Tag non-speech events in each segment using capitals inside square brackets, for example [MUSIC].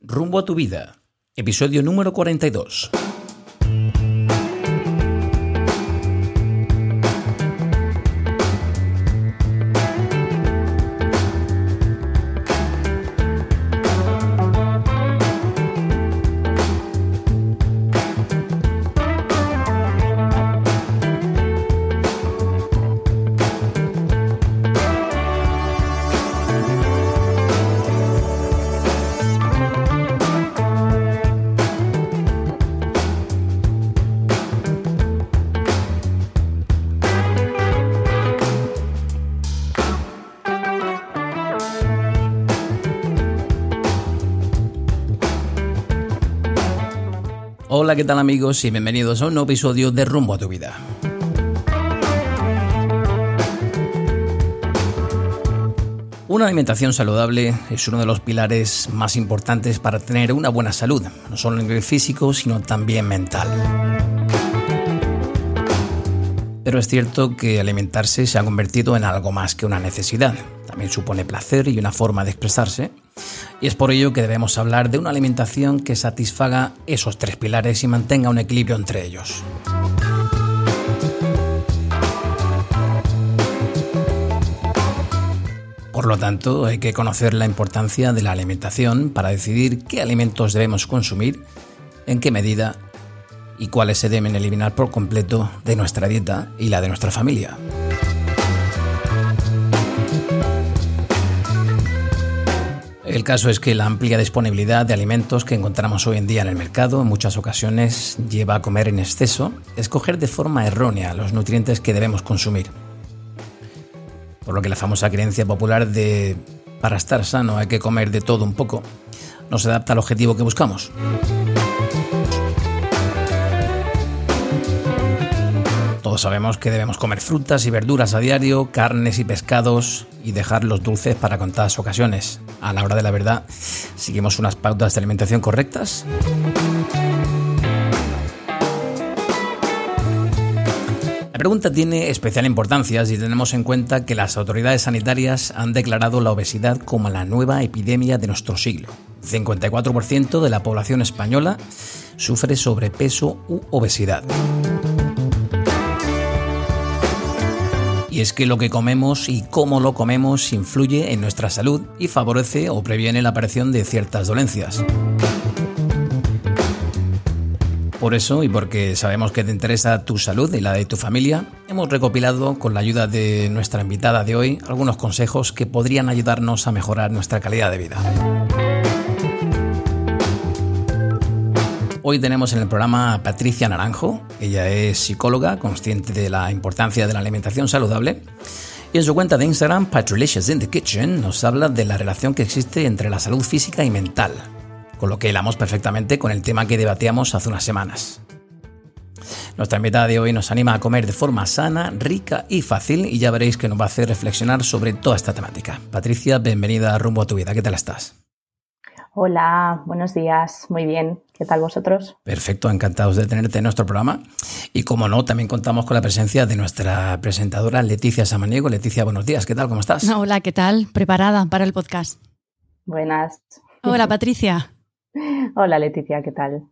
Rumbo a tu vida, episodio número 42. Amigos? Y bienvenidos a un nuevo episodio de Rumbo a tu vida. Una alimentación saludable es uno de los pilares más importantes para tener una buena salud, no solo a nivel físico, sino también mental. Pero es cierto que alimentarse se ha convertido en algo más que una necesidad. También supone placer y una forma de expresarse. Y es por ello que debemos hablar de una alimentación que satisfaga esos tres pilares y mantenga un equilibrio entre ellos. Por lo tanto, hay que conocer la importancia de la alimentación para decidir qué alimentos debemos consumir, en qué medida y cuáles se deben eliminar por completo de nuestra dieta y la de nuestra familia. El caso es que la amplia disponibilidad de alimentos que encontramos hoy en día en el mercado en muchas ocasiones lleva a comer en exceso, escoger de forma errónea los nutrientes que debemos consumir. Por lo que la famosa creencia popular de para estar sano hay que comer de todo un poco no se adapta al objetivo que buscamos. Sabemos que debemos comer frutas y verduras a diario, carnes y pescados y dejar los dulces para contadas ocasiones. A la hora de la verdad, ¿seguimos unas pautas de alimentación correctas? La pregunta tiene especial importancia si tenemos en cuenta que las autoridades sanitarias han declarado la obesidad como la nueva epidemia de nuestro siglo. 54% de la población española sufre sobrepeso u obesidad. Y es que lo que comemos y cómo lo comemos influye en nuestra salud y favorece o previene la aparición de ciertas dolencias. Por eso, y porque sabemos que te interesa tu salud y la de tu familia, hemos recopilado, con la ayuda de nuestra invitada de hoy, algunos consejos que podrían ayudarnos a mejorar nuestra calidad de vida. Hoy tenemos en el programa a Patricia Naranjo. Ella es psicóloga, consciente de la importancia de la alimentación saludable. Y en su cuenta de Instagram, Patrilicious in the Kitchen, nos habla de la relación que existe entre la salud física y mental, con lo que hilamos perfectamente con el tema que debatíamos hace unas semanas. Nuestra invitada de hoy nos anima a comer de forma sana, rica y fácil y ya veréis que nos va a hacer reflexionar sobre toda esta temática. Patricia, bienvenida a Rumbo a tu Vida. ¿Qué tal estás? Hola, buenos días. Muy bien. ¿Qué tal vosotros? Perfecto, encantados de tenerte en nuestro programa. Y como no, también contamos con la presencia de nuestra presentadora Leticia Samaniego. Leticia, buenos días. ¿Qué tal? ¿Cómo estás? Hola, ¿qué tal? Preparada para el podcast. Buenas. Hola, Patricia. [LAUGHS] Hola, Leticia, ¿qué tal?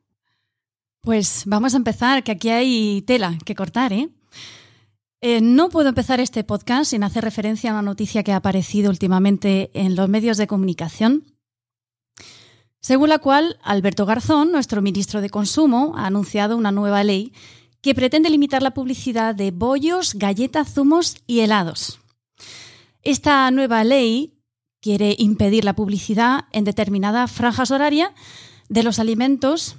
Pues vamos a empezar, que aquí hay tela que cortar, ¿eh? Eh, no puedo empezar este podcast sin hacer referencia a una noticia que ha aparecido últimamente en los medios de comunicación según la cual Alberto Garzón, nuestro ministro de Consumo, ha anunciado una nueva ley que pretende limitar la publicidad de bollos, galletas, zumos y helados. Esta nueva ley quiere impedir la publicidad en determinadas franjas horarias de los alimentos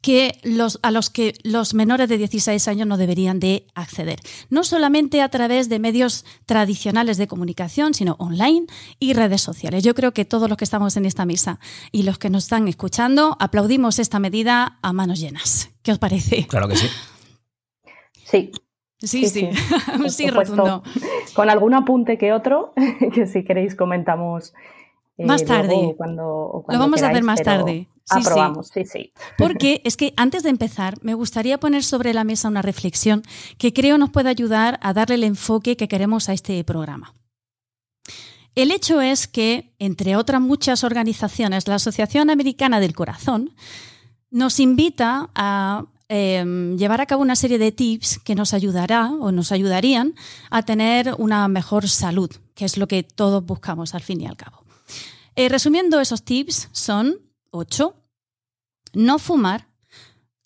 que los, a los que los menores de 16 años no deberían de acceder. No solamente a través de medios tradicionales de comunicación, sino online y redes sociales. Yo creo que todos los que estamos en esta mesa y los que nos están escuchando aplaudimos esta medida a manos llenas. ¿Qué os parece? Claro que sí. Sí. Sí, sí, sí, sí [LAUGHS] rotundo. Con algún apunte que otro, [LAUGHS] que si queréis comentamos eh, más tarde. Lo vamos a hacer más tarde. Sí, aprobamos, sí. sí, Porque es que antes de empezar, me gustaría poner sobre la mesa una reflexión que creo nos puede ayudar a darle el enfoque que queremos a este programa. El hecho es que, entre otras muchas organizaciones, la Asociación Americana del Corazón nos invita a em, llevar a cabo una serie de tips que nos ayudará o nos ayudarían a tener una mejor salud, que es lo que todos buscamos al fin y al cabo. Eh, resumiendo esos tips son ocho. No fumar,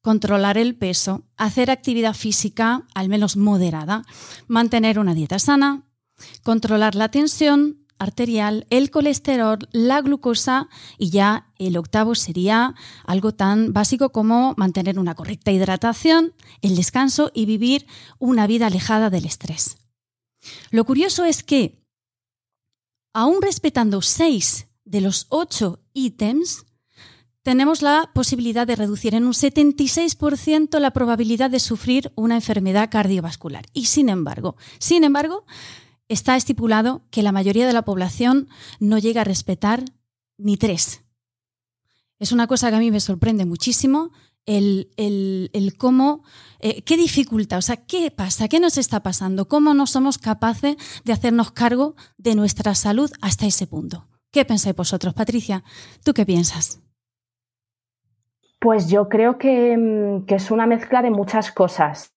controlar el peso, hacer actividad física al menos moderada, mantener una dieta sana, controlar la tensión arterial, el colesterol, la glucosa y ya el octavo sería algo tan básico como mantener una correcta hidratación, el descanso y vivir una vida alejada del estrés. Lo curioso es que, aún respetando seis de los ocho ítems, tenemos la posibilidad de reducir en un 76% la probabilidad de sufrir una enfermedad cardiovascular. Y sin embargo, sin embargo, está estipulado que la mayoría de la población no llega a respetar ni tres. Es una cosa que a mí me sorprende muchísimo el, cómo, eh, qué dificulta, o sea, qué pasa, qué nos está pasando, cómo no somos capaces de hacernos cargo de nuestra salud hasta ese punto. ¿Qué pensáis vosotros, Patricia? ¿Tú qué piensas? Pues yo creo mm, que, es una mezcla de muchas cosas.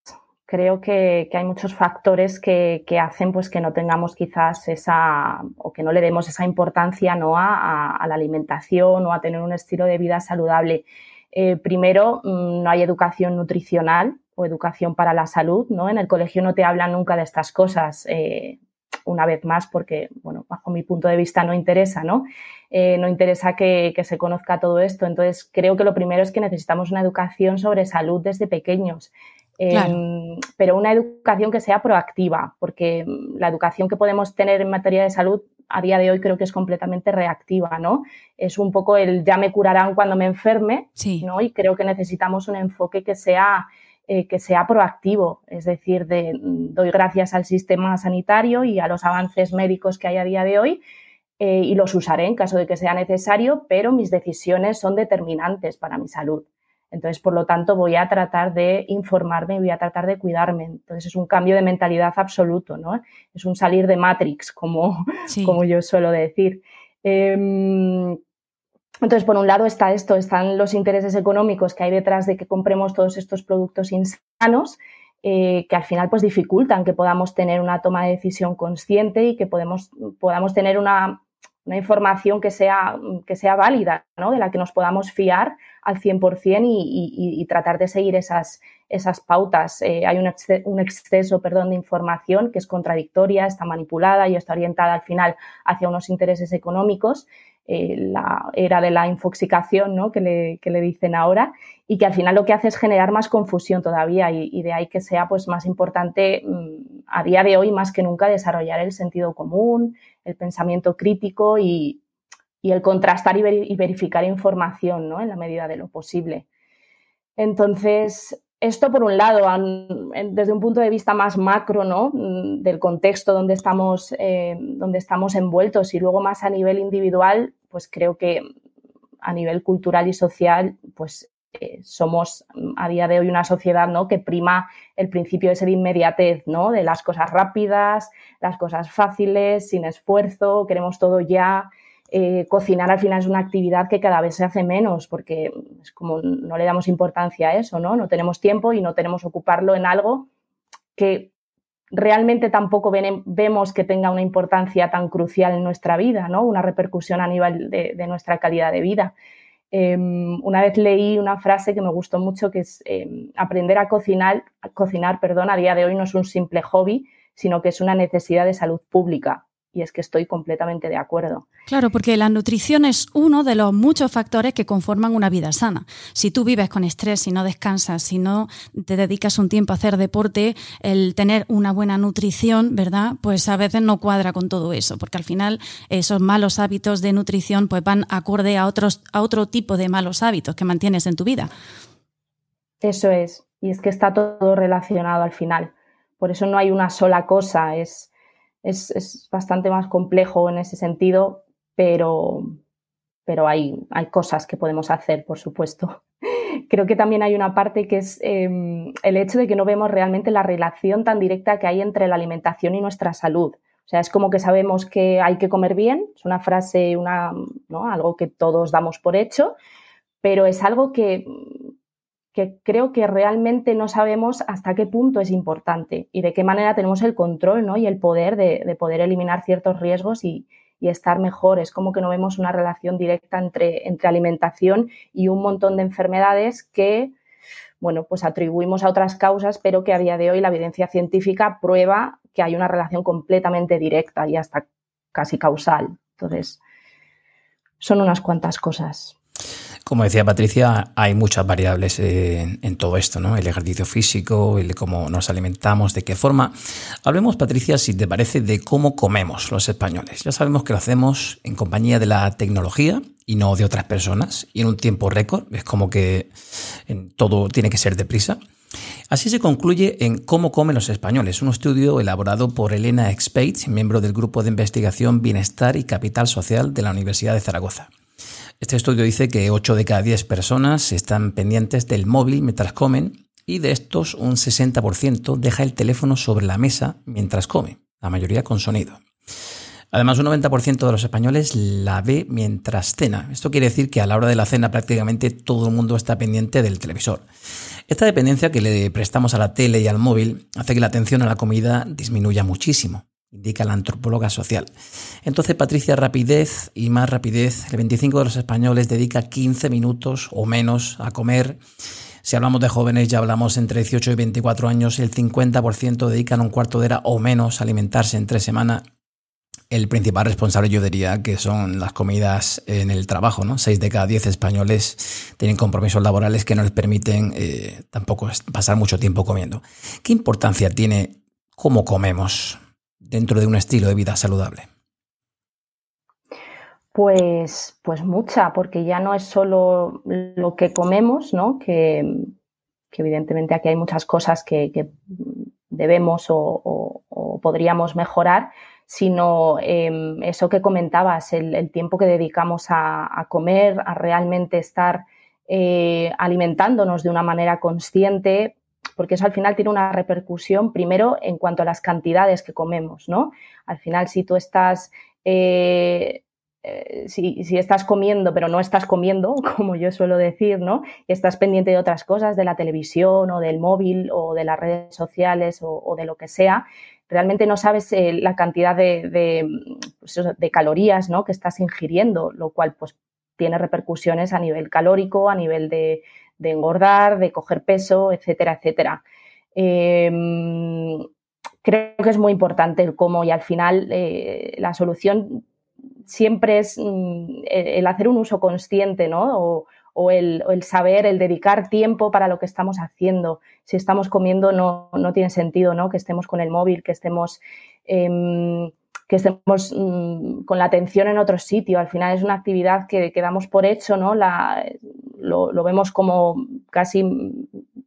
Creo que, hay muchos factores que, hacen pues, que no tengamos quizás esa o que no le demos esa importancia ¿no? a, la alimentación o a tener un estilo de vida saludable. Eh, primero, mm, no hay educación nutricional o educación para la salud, ¿no? En el colegio no te hablan nunca de estas cosas. Eh, una vez más, porque, bueno, bajo mi punto de vista no interesa, ¿no? Eh, no interesa que, se conozca todo esto. Entonces, creo que lo primero es que necesitamos una educación sobre salud desde pequeños. Em, pero una educación que sea proactiva, porque la educación que podemos tener en materia de salud a día de hoy creo que es completamente reactiva, ¿no? Es un poco el ya me curarán cuando me enferme, ¿no? Y creo que necesitamos un enfoque que sea eh, que sea proactivo, es decir, de, doy gracias al sistema sanitario y a los avances médicos que hay a día de hoy eh, y los usaré en caso de que sea necesario, pero mis decisiones son determinantes para mi salud. Entonces, por lo tanto, voy a tratar de informarme y voy a tratar de cuidarme. Entonces, es un cambio de mentalidad absoluto, ¿no? Es un salir de Matrix, como, como yo suelo decir. Em, entonces, por un lado está esto, están los intereses económicos que hay detrás de que compremos todos estos productos insanos, eh, que al final pues dificultan que podamos tener una toma de decisión consciente y que podemos, podamos tener una, información que sea, que sea válida, ¿no? de la que nos podamos fiar al 100% y, y, tratar de seguir esas, esas pautas. Eh, hay un, un, exceso perdón, de información que es contradictoria, está manipulada y está orientada al final hacia unos intereses económicos eh, la era de la infoxicación ¿no? que, le, que, le, dicen ahora y que al final lo que hace es generar más confusión todavía y, de ahí que sea pues más importante mm, a día de hoy más que nunca desarrollar el sentido común, el pensamiento crítico y, y el contrastar y, verificar información ¿no? en la medida de lo posible. Entonces, esto por un lado, desde un punto de vista más macro, ¿no? Mm, del contexto donde estamos, eh, donde estamos envueltos y luego más a nivel individual, pues creo que a nivel cultural y social, pues eh, somos a día de hoy una sociedad ¿no? que prima el principio ese de inmediatez, ¿no? de las cosas rápidas, las cosas fáciles, sin esfuerzo, queremos todo ya, eh, cocinar al final es una actividad que cada vez se hace menos porque es como no le damos importancia a eso, ¿no? No tenemos tiempo y no tenemos ocuparlo en algo que realmente tampoco vemos que tenga una importancia tan crucial en nuestra vida, ¿no? Una repercusión a nivel de, nuestra calidad de vida. Em, una vez leí una frase que me gustó mucho que es em, aprender a cocinar, cocinar, perdón, a día de hoy no es un simple hobby, sino que es una necesidad de salud pública y es que estoy completamente de acuerdo. Claro, porque la nutrición es uno de los muchos factores que conforman una vida sana. Si tú vives con estrés, si no descansas, si no te dedicas un tiempo a hacer deporte, el tener una buena nutrición, ¿verdad? Pues a veces no cuadra con todo eso, porque al final esos malos hábitos de nutrición pues van acorde a otros a otro tipo de malos hábitos que mantienes en tu vida. Eso es, y es que está todo relacionado al final. Por eso no hay una sola cosa, es es, bastante más complejo en ese sentido, pero, pero hay, hay cosas que podemos hacer, por supuesto. [LAUGHS] Creo que también hay una parte que es em, el hecho de que no vemos realmente la relación tan directa que hay entre la alimentación y nuestra salud. O sea, es como que sabemos que hay que comer bien, es una frase, una, algo que todos damos por hecho, pero es algo que, que creo que realmente no sabemos hasta qué punto es importante y de qué manera tenemos el control ¿no? y el poder de, poder eliminar ciertos riesgos y, estar mejor. Es como que no vemos una relación directa entre, entre alimentación y un montón de enfermedades que, bueno, pues atribuimos a otras causas, pero que a día de hoy la evidencia científica prueba que hay una relación completamente directa y hasta casi causal. Entonces, son unas cuantas cosas. Como decía Patricia, hay muchas variables en, todo esto, ¿no? El ejercicio físico, el cómo nos alimentamos, de qué forma. Hablemos, Patricia, si te parece, de cómo comemos los españoles. Ya sabemos que lo hacemos en compañía de la tecnología y no de otras personas, y en un tiempo récord. Es como que todo tiene que ser deprisa. Así se concluye en Cómo comen los españoles, un estudio elaborado por Elena Expate, miembro del Grupo de Investigación Bienestar y Capital Social de la Universidad de Zaragoza. Este estudio dice que 8 de cada 10 personas están pendientes del móvil mientras comen y de estos un 60% deja el teléfono sobre la mesa mientras come, la mayoría con sonido. Además, un 90% de los españoles la ve mientras cena. Esto quiere decir que a la hora de la cena prácticamente todo el mundo está pendiente del televisor. Esta dependencia que le prestamos a la tele y al móvil hace que la atención a la comida disminuya muchísimo indica la antropóloga social. Entonces, Patricia, rapidez y más rapidez. El 25 de los españoles dedica 15 minutos o menos a comer. Si hablamos de jóvenes, ya hablamos entre 18 y 24 años, el 50% dedican un cuarto de hora o menos a alimentarse entre semana. El principal responsable yo diría que son las comidas en el trabajo, ¿no? 6 de cada 10 españoles tienen compromisos laborales que no les permiten eh, tampoco pasar mucho tiempo comiendo. ¿Qué importancia tiene cómo comemos dentro de un estilo de vida saludable? Pues, pues mucha, porque ya no es solo lo que comemos, ¿no? Que, evidentemente aquí hay muchas cosas que, debemos o, podríamos mejorar, sino em, eso que comentabas, el, tiempo que dedicamos a, comer, a realmente estar eh, alimentándonos de una manera consciente, porque eso al final tiene una repercusión primero en cuanto a las cantidades que comemos, ¿no? Al final, si tú estás, eh, eh, si, estás comiendo, pero no estás comiendo, [LAUGHS] como yo suelo decir, ¿no? Y estás pendiente de otras cosas, de la televisión o del móvil o de las redes sociales o, de lo que sea, realmente no sabes eh, la cantidad de, pues de, calorías ¿no? que estás ingiriendo, lo cual pues tiene repercusiones a nivel calórico, a nivel de, de engordar, de coger peso, etcétera, etcétera. Em, creo que es muy importante el cómo y al final eh, la solución siempre es mm, el hacer un uso consciente, ¿no? O, el, saber, el dedicar tiempo para lo que estamos haciendo. Si estamos comiendo no, no tiene sentido, ¿no? Que estemos con el móvil, que estemos em, que estemos mm, con la atención en otro sitio. Al final es una actividad que, que damos por hecho, ¿no? La, lo, vemos como casi,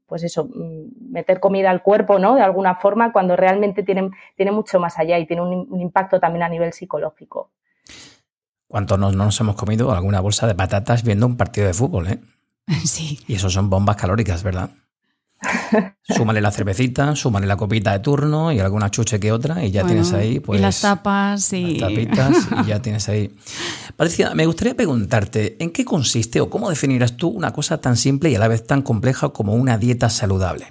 pues eso, mm, meter comida al cuerpo, ¿no? De alguna forma, cuando realmente tiene, tiene mucho más allá y tiene un, impacto también a nivel psicológico. ¿Cuántos no nos hemos comido alguna bolsa de patatas viendo un partido de fútbol, eh? [LAUGHS] Sí. Y eso son bombas calóricas, ¿verdad? [LAUGHS] súmale la cervecita, súmale la copita de turno y alguna chuche que otra y ya tienes ahí pues y las tapas y las tapitas y ya tienes ahí. [LAUGHS] Patricia, me gustaría preguntarte, ¿en qué consiste o cómo definirás tú una cosa tan simple y a la vez tan compleja como una dieta saludable?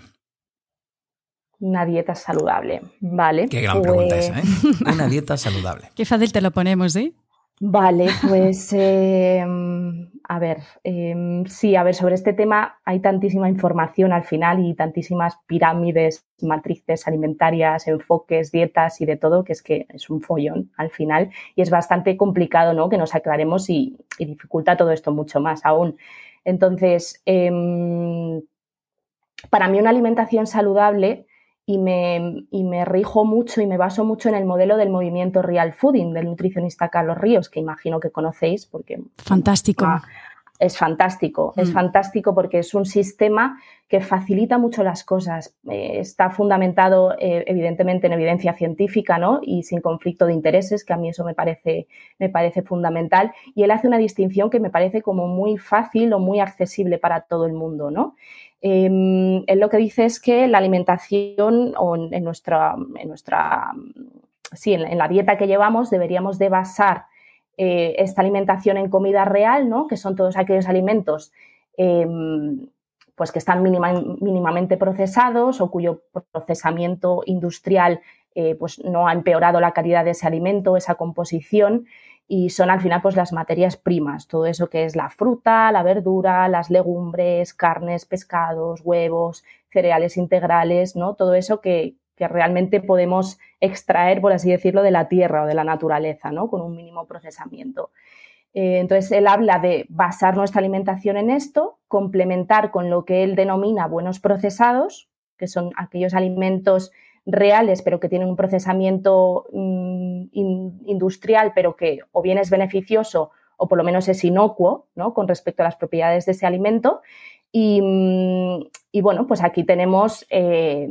Una dieta saludable, vale. Qué gran pregunta esa, ¿eh? Pues una dieta saludable. Qué fácil te lo ponemos, ¿eh? Vale, pues [LAUGHS] em, a ver, em, sí, a ver, sobre este tema hay tantísima información al final y tantísimas pirámides, matrices alimentarias, enfoques, dietas y de todo, que es que es un follón al final y es bastante complicado, ¿no? Que nos aclaremos y, dificulta todo esto mucho más aún. Entonces, em, para mí una alimentación saludable y me, y me rijo mucho y me baso mucho en el modelo del movimiento Real Fooding del nutricionista Carlos Ríos, que imagino que conocéis porque... Fantástico. es fantástico, es mm. fantástico porque es un sistema que facilita mucho las cosas. Eh, está fundamentado, eh, evidentemente, en evidencia científica, ¿no? Y sin conflicto de intereses, que a mí eso me parece, me parece fundamental. Y él hace una distinción que me parece como muy fácil o muy accesible para todo el mundo, ¿no? Em, él lo que dice es que la alimentación o en, nuestra, en nuestra sí, en, la dieta que llevamos deberíamos de basar eh, esta alimentación en comida real, ¿no? Que son todos aquellos alimentos em, pues que están mínimamente procesados o cuyo procesamiento industrial eh, pues no ha empeorado la calidad de ese alimento, esa composición y son al final pues las materias primas, todo eso que es la fruta, la verdura, las legumbres, carnes, pescados, huevos, cereales integrales, ¿no? Todo eso que, que realmente podemos extraer, por así decirlo, de la tierra o de la naturaleza, ¿no? Con un mínimo procesamiento. Eh, entonces, él habla de basar nuestra alimentación en esto, complementar con lo que él denomina buenos procesados, que son aquellos alimentos reales, pero que tienen un procesamiento mm, industrial, pero que o bien es beneficioso o por lo menos es inocuo ¿no? con respecto a las propiedades de ese alimento. Y, mm, bueno, pues aquí tenemos eh,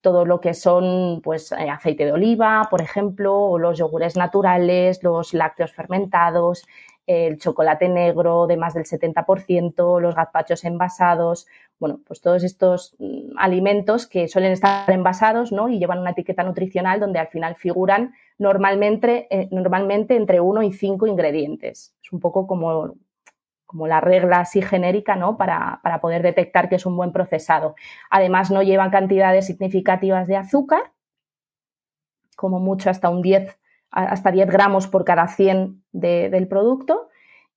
todo lo que son pues, eh, aceite de oliva, por ejemplo, o los yogures naturales, los lácteos fermentados, el chocolate negro de más del 70%, los gazpachos envasados, bueno, pues todos estos mm, alimentos que suelen estar envasados ¿no? y llevan una etiqueta nutricional donde al final figuran normalmente, eh, normalmente entre uno y cinco ingredientes. Es un poco como, como la regla así genérica ¿no? para, para poder detectar que es un buen procesado. Además, no llevan cantidades significativas de azúcar, como mucho hasta un 10 hasta 10 gramos por cada 100 del producto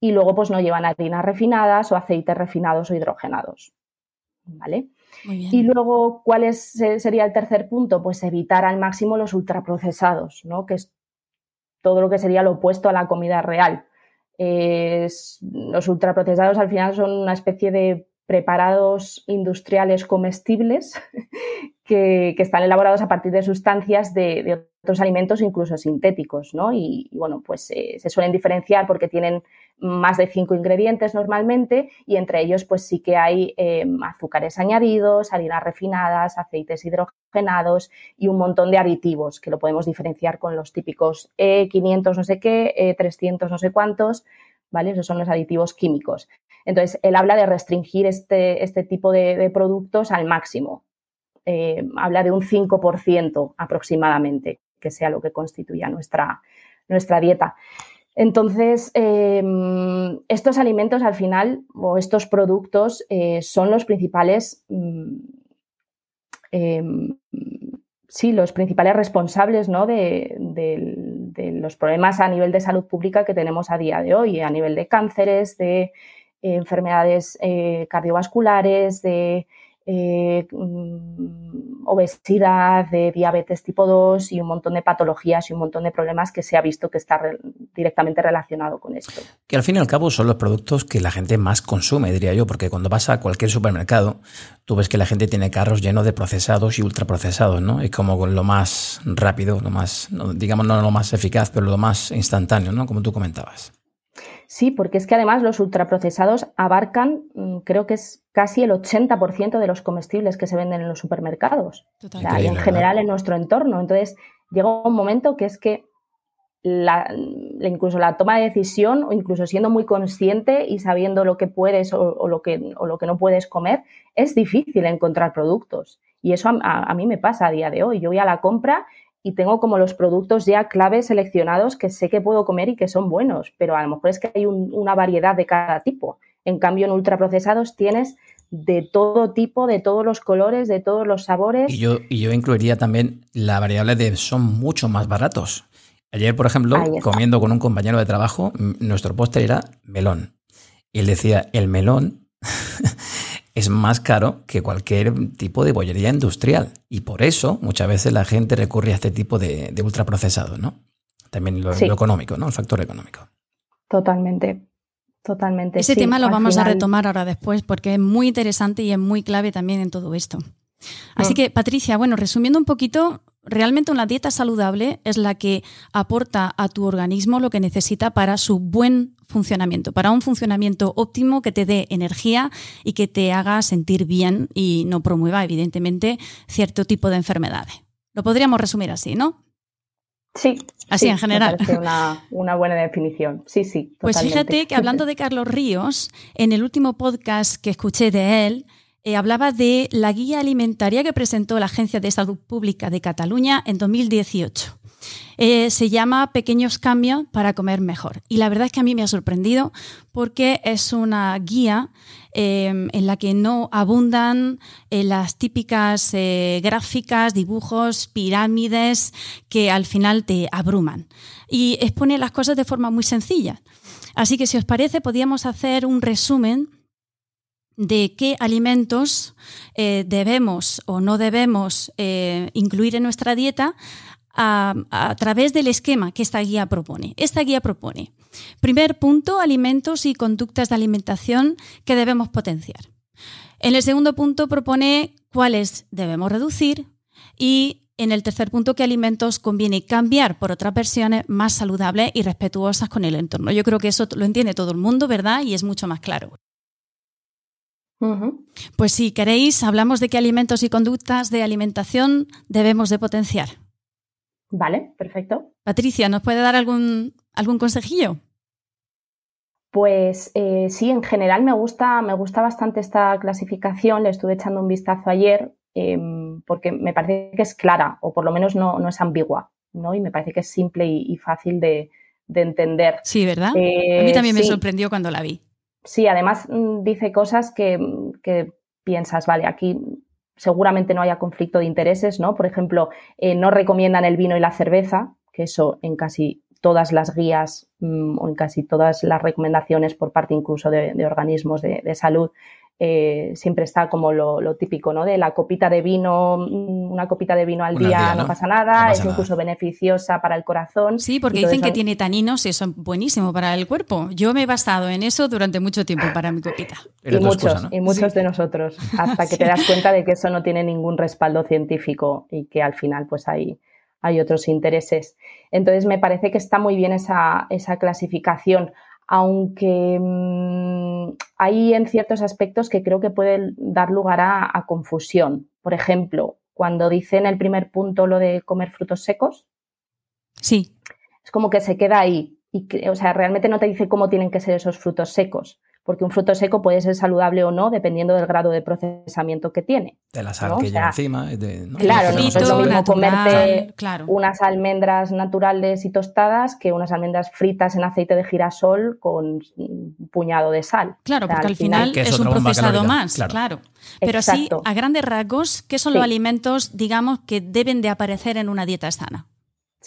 y luego pues no llevan harinas refinadas o aceites refinados o hidrogenados. ¿Vale? Y luego, ¿cuál es, sería el tercer punto? Pues evitar al máximo los ultraprocesados, ¿no? Que es todo lo que sería lo opuesto a la comida real. los ultraprocesados al final son una especie de preparados industriales comestibles [LAUGHS] que, están elaborados a partir de sustancias de, otros alimentos, incluso sintéticos, ¿no? Y, bueno, pues eh, se suelen diferenciar porque tienen más de cinco ingredientes normalmente y entre ellos pues sí que hay em, azúcares añadidos, harinas refinadas, aceites hidrogenados y un montón de aditivos que lo podemos diferenciar con los típicos E500 no sé qué, E300 no sé cuántos, ¿vale? Esos son los aditivos químicos. Entonces, él habla de restringir este, este tipo de, productos al máximo. Eh, habla de un 5% aproximadamente, que sea lo que constituya nuestra, nuestra dieta. Entonces, em, estos alimentos al final, o estos productos, eh, son los principales, mm, em, sí, los principales responsables ¿no? de, los problemas a nivel de salud pública que tenemos a día de hoy, a nivel de cánceres, de enfermedades eh, cardiovasculares, de eh, mm, obesidad, de diabetes tipo 2 y un montón de patologías y un montón de problemas que se ha visto que está directamente relacionado con esto. Que al fin y al cabo son los productos que la gente más consume, diría yo, porque cuando vas a cualquier supermercado, tú ves que la gente tiene carros llenos de procesados y ultraprocesados, ¿no? Es como lo más rápido, lo más, digamos, no lo más eficaz, pero lo más instantáneo, ¿no? Como tú comentabas. Sí, porque es que además los ultraprocesados abarcan, mm, creo que es casi el 80% de los comestibles que se venden en los supermercados. y en general en nuestro entorno. Entonces, llega un momento que es que incluso la toma de decisión, o incluso siendo muy consciente y sabiendo lo que puedes o, lo, que, lo que no puedes comer, es difícil encontrar productos. Y eso a, mí me pasa a día de hoy. Yo voy a la compra y tengo como los productos ya claves seleccionados que sé que puedo comer y que son buenos, pero a lo mejor es que hay una variedad de cada tipo. En cambio, en ultraprocesados tienes de todo tipo, de todos los colores, de todos los sabores. Y yo, y yo incluiría también la variable de son mucho más baratos. Ayer, por ejemplo, comiendo con un compañero de trabajo, nuestro póster era melón. Y él decía, el melón es más caro que cualquier tipo de bollería industrial. Y por eso muchas veces la gente recurre a este tipo de, de ultraprocesados, ¿no? También lo, económico, ¿no? El factor económico. Totalmente. Totalmente. Ese tema lo vamos a retomar ahora después porque es muy interesante y es muy clave también en todo esto. Así mm. que, Patricia, bueno, resumiendo un poquito, realmente una dieta saludable es la que aporta a tu organismo lo que necesita para su buen funcionamiento, para un funcionamiento óptimo que te dé energía y que te haga sentir bien y no promueva, evidentemente, cierto tipo de enfermedades. Lo podríamos resumir así, ¿no? Sí. Así en general. una, una, buena definición. Sí, sí. Pues fíjate que hablando de Carlos Ríos, en el último podcast que escuché de él, eh, hablaba de la guía alimentaria que presentó la Agencia de Salud Pública de Cataluña en 2018. Eh, se llama Pequeños cambios para comer mejor. Y la verdad es que a mí me ha sorprendido porque es una guía em, en la que no abundan eh, las típicas eh, gráficas, dibujos, pirámides que al final te abruman. Y expone las cosas de forma muy sencilla. Así que si os parece, podríamos hacer un resumen de qué alimentos debemos o no debemos incluir en nuestra dieta a, través del esquema que esta guía propone. Esta guía propone, primer punto, alimentos y conductas de alimentación que debemos potenciar. En el segundo punto propone cuáles debemos reducir y en el tercer punto, qué alimentos conviene cambiar por otras versiones más saludables y respetuosas con el entorno. Yo creo que eso lo entiende todo el mundo, ¿verdad? Y es mucho más claro. Pues si queréis, hablamos de qué alimentos y conductas de alimentación debemos de potenciar. Vale, perfecto. Patricia, ¿nos puede dar algún, algún consejillo? Pues eh, sí, en general me gusta, me gusta bastante esta clasificación. Le estuve echando un vistazo ayer em, porque me parece que es clara o por lo menos no, no es ambigua, ¿no? Y me parece que es simple y, fácil de, entender. Sí, ¿verdad? a mí también me eh, sorprendió cuando la vi. Sí, además mm, dice cosas que, que piensas, vale, aquí seguramente no haya conflicto de intereses, ¿no? Por ejemplo, eh, no recomiendan el vino y la cerveza, que eso en casi todas las guías mm, o en casi todas las recomendaciones por parte incluso de, organismos de, de, salud eh, siempre está como lo, típico, ¿no? De la copita de vino, mm, una copita de vino al día, ¿no? pasa nada, es incluso beneficiosa para el corazón. Sí, porque dicen que tiene taninos y eso es buenísimo para el cuerpo. Yo me he basado en eso durante mucho tiempo para mi copita. [LAUGHS] Y muchos, y muchos de nosotros, hasta que [LAUGHS] te das cuenta de que eso no tiene ningún respaldo científico y que al final pues hay, hay otros intereses. Entonces me parece que está muy bien esa, esa clasificación aunque mm, hay en ciertos aspectos que creo que pueden dar lugar a, confusión. Por ejemplo, cuando dice en el primer punto lo de comer frutos secos. Sí. Es como que se queda ahí. Y, o sea, realmente no te dice cómo tienen que ser esos frutos secos porque un fruto seco puede ser saludable o no dependiendo del grado de procesamiento que tiene. De la sal que lleva encima. Claro, no es lo mismo comerte unas almendras naturales y tostadas que unas almendras fritas en aceite de girasol con un puñado de sal. Claro, porque al final, es, un procesado más, claro. Pero así, a grandes rasgos, ¿qué son los alimentos, digamos, que deben de aparecer en una dieta sana?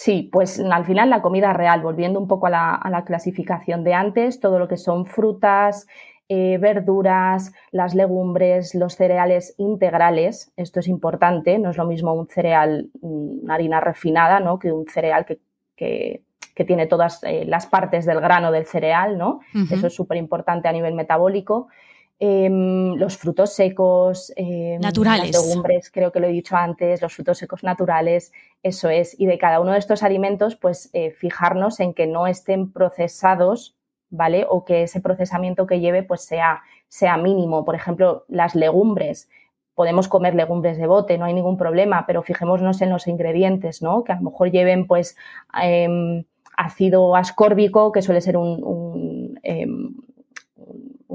Sí, pues al final la comida real, volviendo un poco a la, clasificación de antes, todo lo que son frutas, eh, verduras, las legumbres, los cereales integrales, esto es importante, no es lo mismo un cereal, mm, una harina refinada, ¿no? Que un cereal que, tiene todas eh, las partes del grano del cereal, ¿no? Eso es súper importante a nivel metabólico. Em, los frutos secos, em, naturales. Las legumbres, creo que lo he dicho antes, los frutos secos naturales, eso es. Y de cada uno de estos alimentos, pues eh, fijarnos en que no estén procesados, ¿vale? O que ese procesamiento que lleve, pues sea, sea mínimo. Por ejemplo, las legumbres. Podemos comer legumbres de bote, no hay ningún problema, pero fijémonos en los ingredientes, ¿no? Que a lo mejor lleven, pues, em, ácido ascórbico, que suele ser un un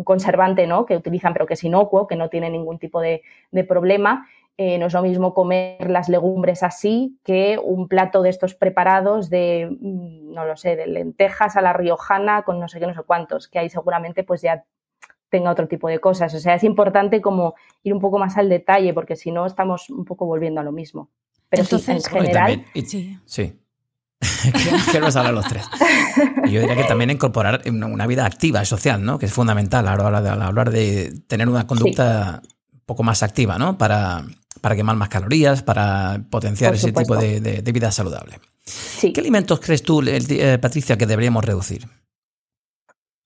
conservante ¿no? que utilizan, pero que es inocuo, que no tiene ningún tipo de, problema. Eh, no es lo mismo comer las legumbres así que un plato de estos preparados de, mm, no lo sé, de lentejas a la riojana con no sé qué, no sé cuántos, que ahí seguramente pues ya tenga otro tipo de cosas. O sea, es importante como ir un poco más al detalle porque si no estamos un poco volviendo a lo mismo. Pero sí, en general... sí. sí. [LAUGHS] Queremos hablar los tres. Y yo diría que también incorporar una vida activa y social, ¿no? Que es fundamental a la hora de, hablar de tener una conducta un poco más activa, ¿no? Para, para quemar más calorías, para potenciar ese tipo de, vida saludable. ¿Qué alimentos crees tú, eh, Patricia, que deberíamos reducir?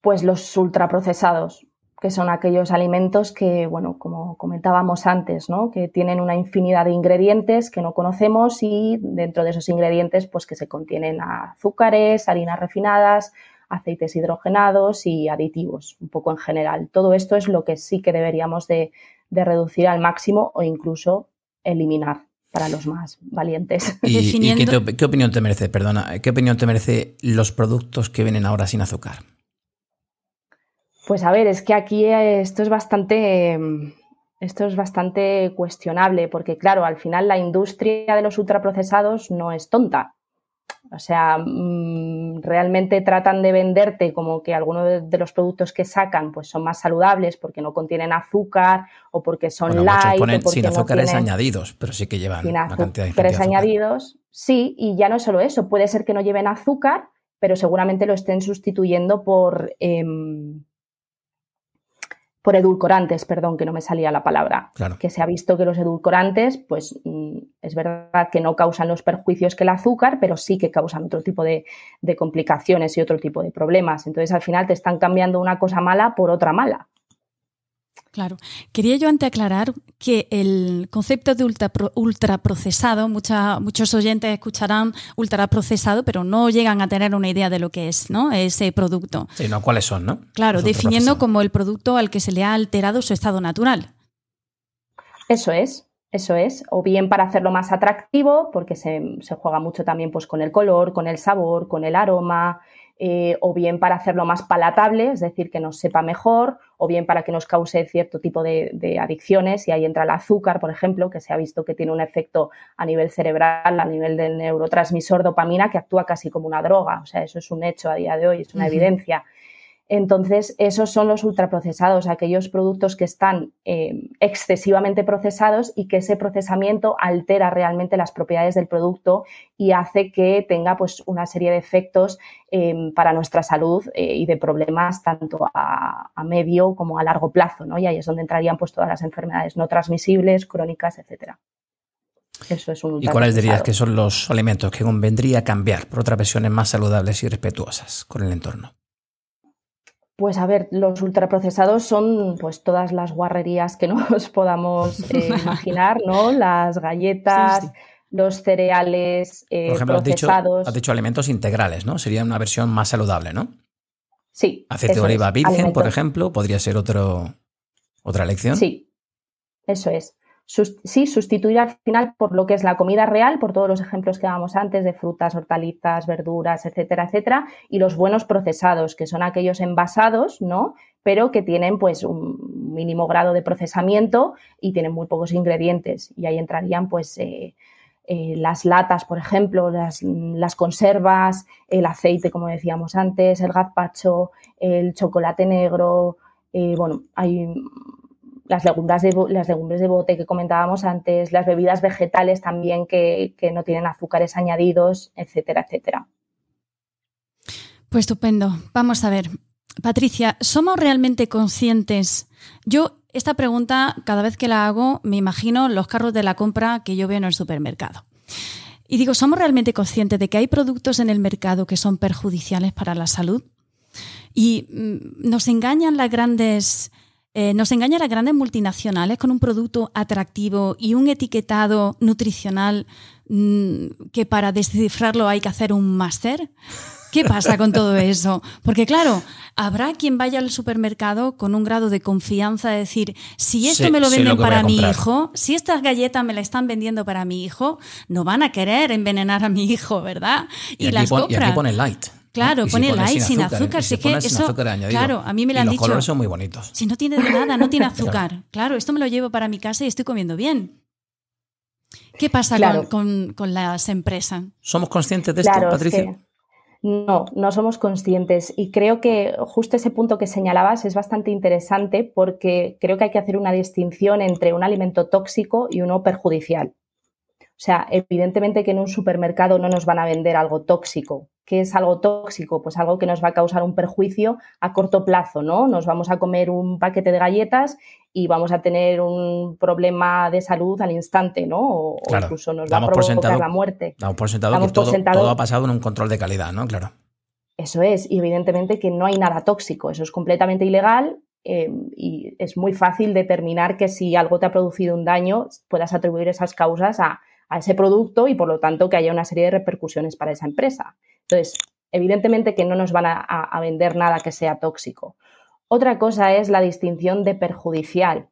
Pues los ultraprocesados que son aquellos alimentos que, bueno, como comentábamos antes, ¿no? que tienen una infinidad de ingredientes que no conocemos y dentro de esos ingredientes, pues que se contienen azúcares, harinas refinadas, aceites hidrogenados y aditivos, un poco en general. Todo esto es lo que sí que deberíamos de, reducir al máximo o incluso eliminar para los más valientes. ¿Y, qué, opinión te merece, perdona, qué opinión te merece los productos que vienen ahora sin azúcar? Pues a ver, es que aquí eh, esto es bastante. Esto es bastante cuestionable, porque claro, al final la industria de los ultraprocesados no es tonta. O sea, mm, realmente tratan de venderte como que algunos de, los productos que sacan pues son más saludables porque no contienen azúcar o porque son light. Ponen sin azúcares añadidos, pero sí que llevan una cantidad de azúcares añadidos. Sí, y ya no es solo eso, puede ser que no lleven azúcar, pero seguramente lo estén sustituyendo por, em, por edulcorantes, perdón, que no me salía la palabra. Que se ha visto que los edulcorantes, pues mm, es verdad que no causan los perjuicios que el azúcar, pero sí que causan otro tipo de, de complicaciones y otro tipo de problemas. Entonces, al final te están cambiando una cosa mala por otra mala. Claro. Quería yo antes aclarar que el concepto de ultra, ultraprocesado, muchos oyentes escucharán ultraprocesado, pero no llegan a tener una idea de lo que es ¿no? ese producto. Sí, no, ¿cuáles son? ¿no? Claro, definiendo como el producto al que se le ha alterado su estado natural. Eso es. Eso es, o bien para hacerlo más atractivo, porque se, se juega mucho también pues, con el color, con el sabor, con el aroma, eh, o bien para hacerlo más palatable, es decir, que nos sepa mejor, o bien para que nos cause cierto tipo de, adicciones, y ahí entra el azúcar, por ejemplo, que se ha visto que tiene un efecto a nivel cerebral, a nivel del neurotransmisor dopamina, que actúa casi como una droga, o sea, eso es un hecho a día de hoy, es una evidencia. Entonces, esos son los ultraprocesados, aquellos productos que están eh, excesivamente procesados y que ese procesamiento altera realmente las propiedades del producto y hace que tenga pues, una serie de efectos eh, para nuestra salud eh, y de problemas tanto a, medio como a largo plazo. ¿no? Y ahí es donde entrarían pues, todas las enfermedades no transmisibles, crónicas, etcétera. Eso es un ¿Y cuáles dirías que son los alimentos que convendría cambiar por otras versiones más saludables y respetuosas con el entorno? Pues a ver, los ultraprocesados son pues todas las guarrerías que [LAUGHS] nos podamos eh, [LAUGHS] imaginar, ¿no? Las galletas, los cereales eh, procesados. Has dicho, alimentos integrales, ¿no? Sería una versión más saludable, ¿no? Sí. Aceite de oliva virgen, por ejemplo, podría ser otro, otra elección. Sí, eso es sí, sustituir al final por lo que es la comida real, por todos los ejemplos que dábamos antes de frutas, hortalizas, verduras, etcétera, etcétera, y los buenos procesados, que son aquellos envasados, ¿no? Pero que tienen pues un mínimo grado de procesamiento y tienen muy pocos ingredientes. Y ahí entrarían pues eh, eh, las latas, por ejemplo, las, las, conservas, el aceite, como decíamos antes, el gazpacho, el chocolate negro, eh, bueno, hay las legumbres, de, las legumbres de bote que comentábamos antes, las bebidas vegetales también que, no tienen azúcares añadidos, etcétera, etcétera. Pues estupendo. Vamos a ver. Patricia, ¿somos realmente conscientes? Yo esta pregunta, cada vez que la hago, me imagino los carros de la compra que yo veo en el supermercado. Y digo, ¿somos realmente conscientes de que hay productos en el mercado que son perjudiciales para la salud? Y mm, nos engañan las grandes eh, nos engañan las grandes multinacionales con un producto atractivo y un etiquetado nutricional mm, que para descifrarlo hay que hacer un máster. ¿Qué pasa con todo eso? Porque claro, habrá quien vaya al supermercado con un grado de confianza de decir, si esto me lo venden para mi hijo, si estas galletas me la están vendiendo para mi hijo, no van a querer envenenar a mi hijo, ¿verdad? Y, las Y aquí pone light. Claro, pone light sin azúcar. Si que eso, claro, a mí me lo han los dicho. colores son muy bonitos. Si no tiene de nada, no tiene [LAUGHS] azúcar. claro. esto me lo llevo para mi casa y estoy comiendo bien. ¿Qué pasa con, las empresas? ¿Somos conscientes de esto, Patricia? No, no somos conscientes. Y creo que justo ese punto que señalabas es bastante interesante porque creo que hay que hacer una distinción entre un alimento tóxico y uno perjudicial. O sea, evidentemente que en un supermercado no nos van a vender algo tóxico, ¿Qué es algo tóxico? Pues algo que nos va a causar un perjuicio a corto plazo, ¿no? Nos vamos a comer un paquete de galletas y vamos a tener un problema de salud al instante, ¿no? O, incluso nos va a provocar la muerte. Damos por sentado que todo, ha pasado en un control de calidad, ¿no? Claro. Eso es, y evidentemente que no hay nada tóxico, eso es completamente ilegal eh, y es muy fácil determinar que si algo te ha producido un daño, puedas atribuir esas causas a, a ese producto y por lo tanto que haya una serie de repercusiones para esa empresa. Entonces, evidentemente que no nos van a, vender nada que sea tóxico. Otra cosa es la distinción de perjudicial.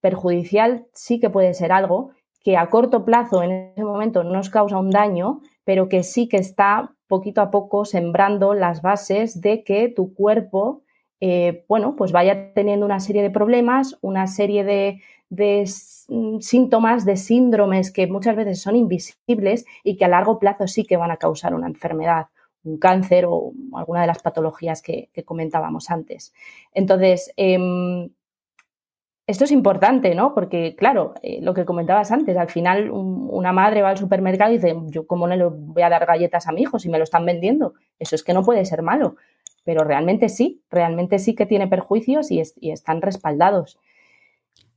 Perjudicial sí que puede ser algo que a corto plazo en ese momento no nos causa un daño, pero que sí que está poquito a poco sembrando las bases de que tu cuerpo eh, bueno, pues vaya teniendo una serie de problemas, una serie de, síntomas, de síndromes que muchas veces son invisibles y que a largo plazo sí que van a causar una enfermedad, un cáncer o alguna de las patologías que, comentábamos antes. Entonces, em, esto es importante, ¿no? Porque, claro, eh, lo que comentabas antes, al final una madre va al supermercado y dice, yo cómo no le voy a dar galletas a mi hijo si me lo están vendiendo. Eso es que no puede ser malo pero realmente sí, realmente sí que tiene perjuicios y, están respaldados.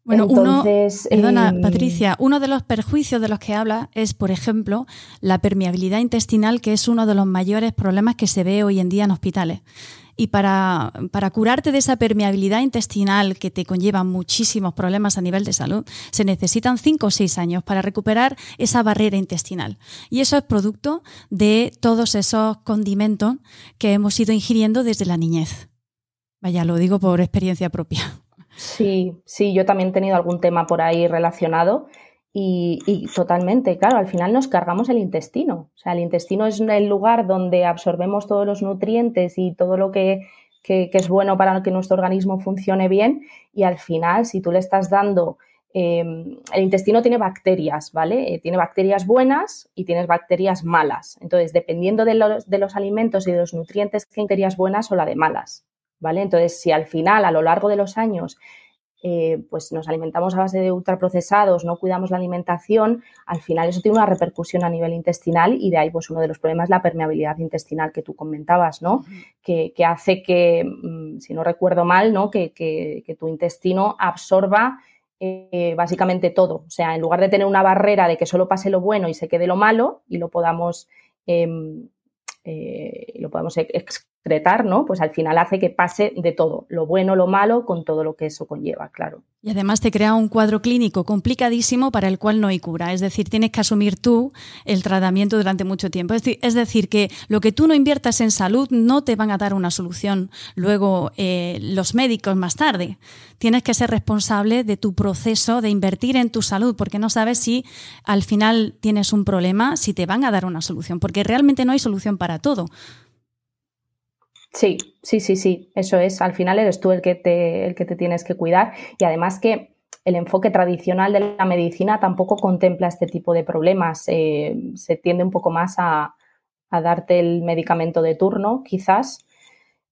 Bueno, uno, perdona, em, Patricia, uno de los perjuicios de los que habla es, por ejemplo, la permeabilidad intestinal, que es uno de los mayores problemas que se ve hoy en día en hospitales. Y para, para, curarte de esa permeabilidad intestinal que te conlleva muchísimos problemas a nivel de salud, se necesitan cinco o seis años para recuperar esa barrera intestinal. Y eso es producto de todos esos condimentos que hemos ido ingiriendo desde la niñez. Vaya, lo digo por experiencia propia. Sí, sí, yo también he tenido algún tema por ahí relacionado y, totalmente, claro, al final nos cargamos el intestino. O sea, el intestino es el lugar donde absorbemos todos los nutrientes y todo lo que, es bueno para que nuestro organismo funcione bien. Y al final, si tú le estás dando, em, el intestino tiene bacterias, ¿vale? Eh, tiene bacterias buenas y tienes bacterias malas. Entonces, dependiendo de los, de los alimentos y de los nutrientes, qué bacterias buenas o la de malas, ¿vale? Entonces, si al final, a lo largo de los años, eh, pues nos alimentamos a base de ultraprocesados, no cuidamos la alimentación, al final eso tiene una repercusión a nivel intestinal y de ahí pues uno de los problemas es la permeabilidad intestinal que tú comentabas, ¿no? que, hace que, mm, si no recuerdo mal, ¿no? que, tu intestino absorba eh, básicamente todo. O sea, en lugar de tener una barrera de que solo pase lo bueno y se quede lo malo y lo podamos, em, eh, lo podamos ¿no? Pues al final hace que pase de todo, lo bueno, lo malo, con todo lo que eso conlleva, claro. Y además te crea un cuadro clínico complicadísimo para el cual no hay cura. Es decir, tienes que asumir tú el tratamiento durante mucho tiempo. Es decir, que lo que tú no inviertas en salud no te van a dar una solución luego eh, los médicos más tarde. Tienes que ser responsable de tu proceso de invertir en tu salud porque no sabes si al final tienes un problema, si te van a dar una solución, porque realmente no hay solución para todo. Sí, sí, sí, sí, eso es. Al final eres tú el que te, el que te tienes que cuidar y además que el enfoque tradicional de la medicina tampoco contempla este tipo de problemas. Eh, se tiende un poco más a, a, darte el medicamento de turno, quizás,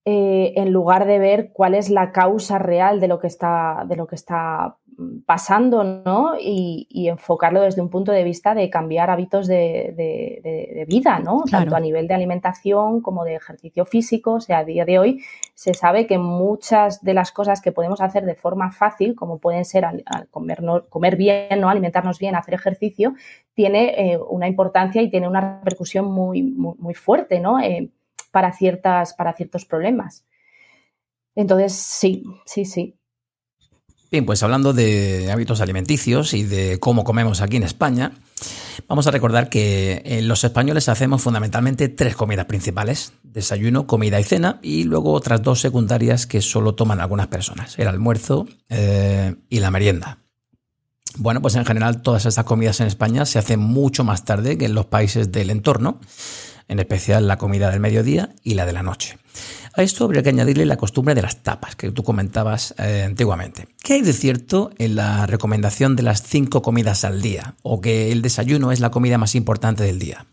eh, en lugar de ver cuál es la causa real de lo que está, de lo que está pasando, ¿no? Y, enfocarlo desde un punto de vista de cambiar hábitos de, vida, ¿no? Tanto a nivel de alimentación como de ejercicio físico. O sea, a día de hoy se sabe que muchas de las cosas que podemos hacer de forma fácil, como pueden ser al, comer, comer, bien, ¿no? alimentarnos bien, hacer ejercicio, tiene eh, una importancia y tiene una repercusión muy, muy, fuerte, ¿no? Eh, para, ciertas, para ciertos problemas. Entonces, sí, sí, sí. Bien, pues hablando de hábitos alimenticios y de cómo comemos aquí en España, vamos a recordar que eh, los españoles hacemos fundamentalmente tres comidas principales, desayuno, comida y cena, y luego otras dos secundarias que solo toman algunas personas, el almuerzo eh, y la merienda. Bueno, pues en general todas estas comidas en España se hacen mucho más tarde que en los países del entorno, en especial la comida del mediodía y la de la noche. A esto habría que añadirle la costumbre de las tapas que tú comentabas eh, antiguamente. ¿Qué hay de cierto en la recomendación de las cinco comidas al día o que el desayuno es la comida más importante del día?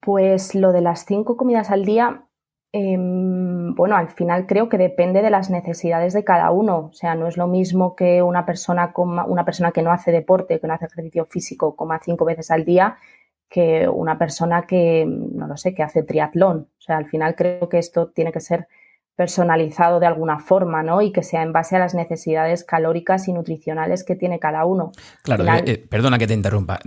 Pues lo de las cinco comidas al día, em, bueno, al final creo que depende de las necesidades de cada uno. O sea, no es lo mismo que una persona, una persona que no hace deporte, que no hace ejercicio físico, coma cinco veces al día, que una persona que, no lo sé, que hace triatlón. O sea, al final creo que esto tiene que ser personalizado de alguna forma, ¿no? Y que sea en base a las necesidades calóricas y nutricionales que tiene cada uno. Claro, eh, eh, perdona que te interrumpa.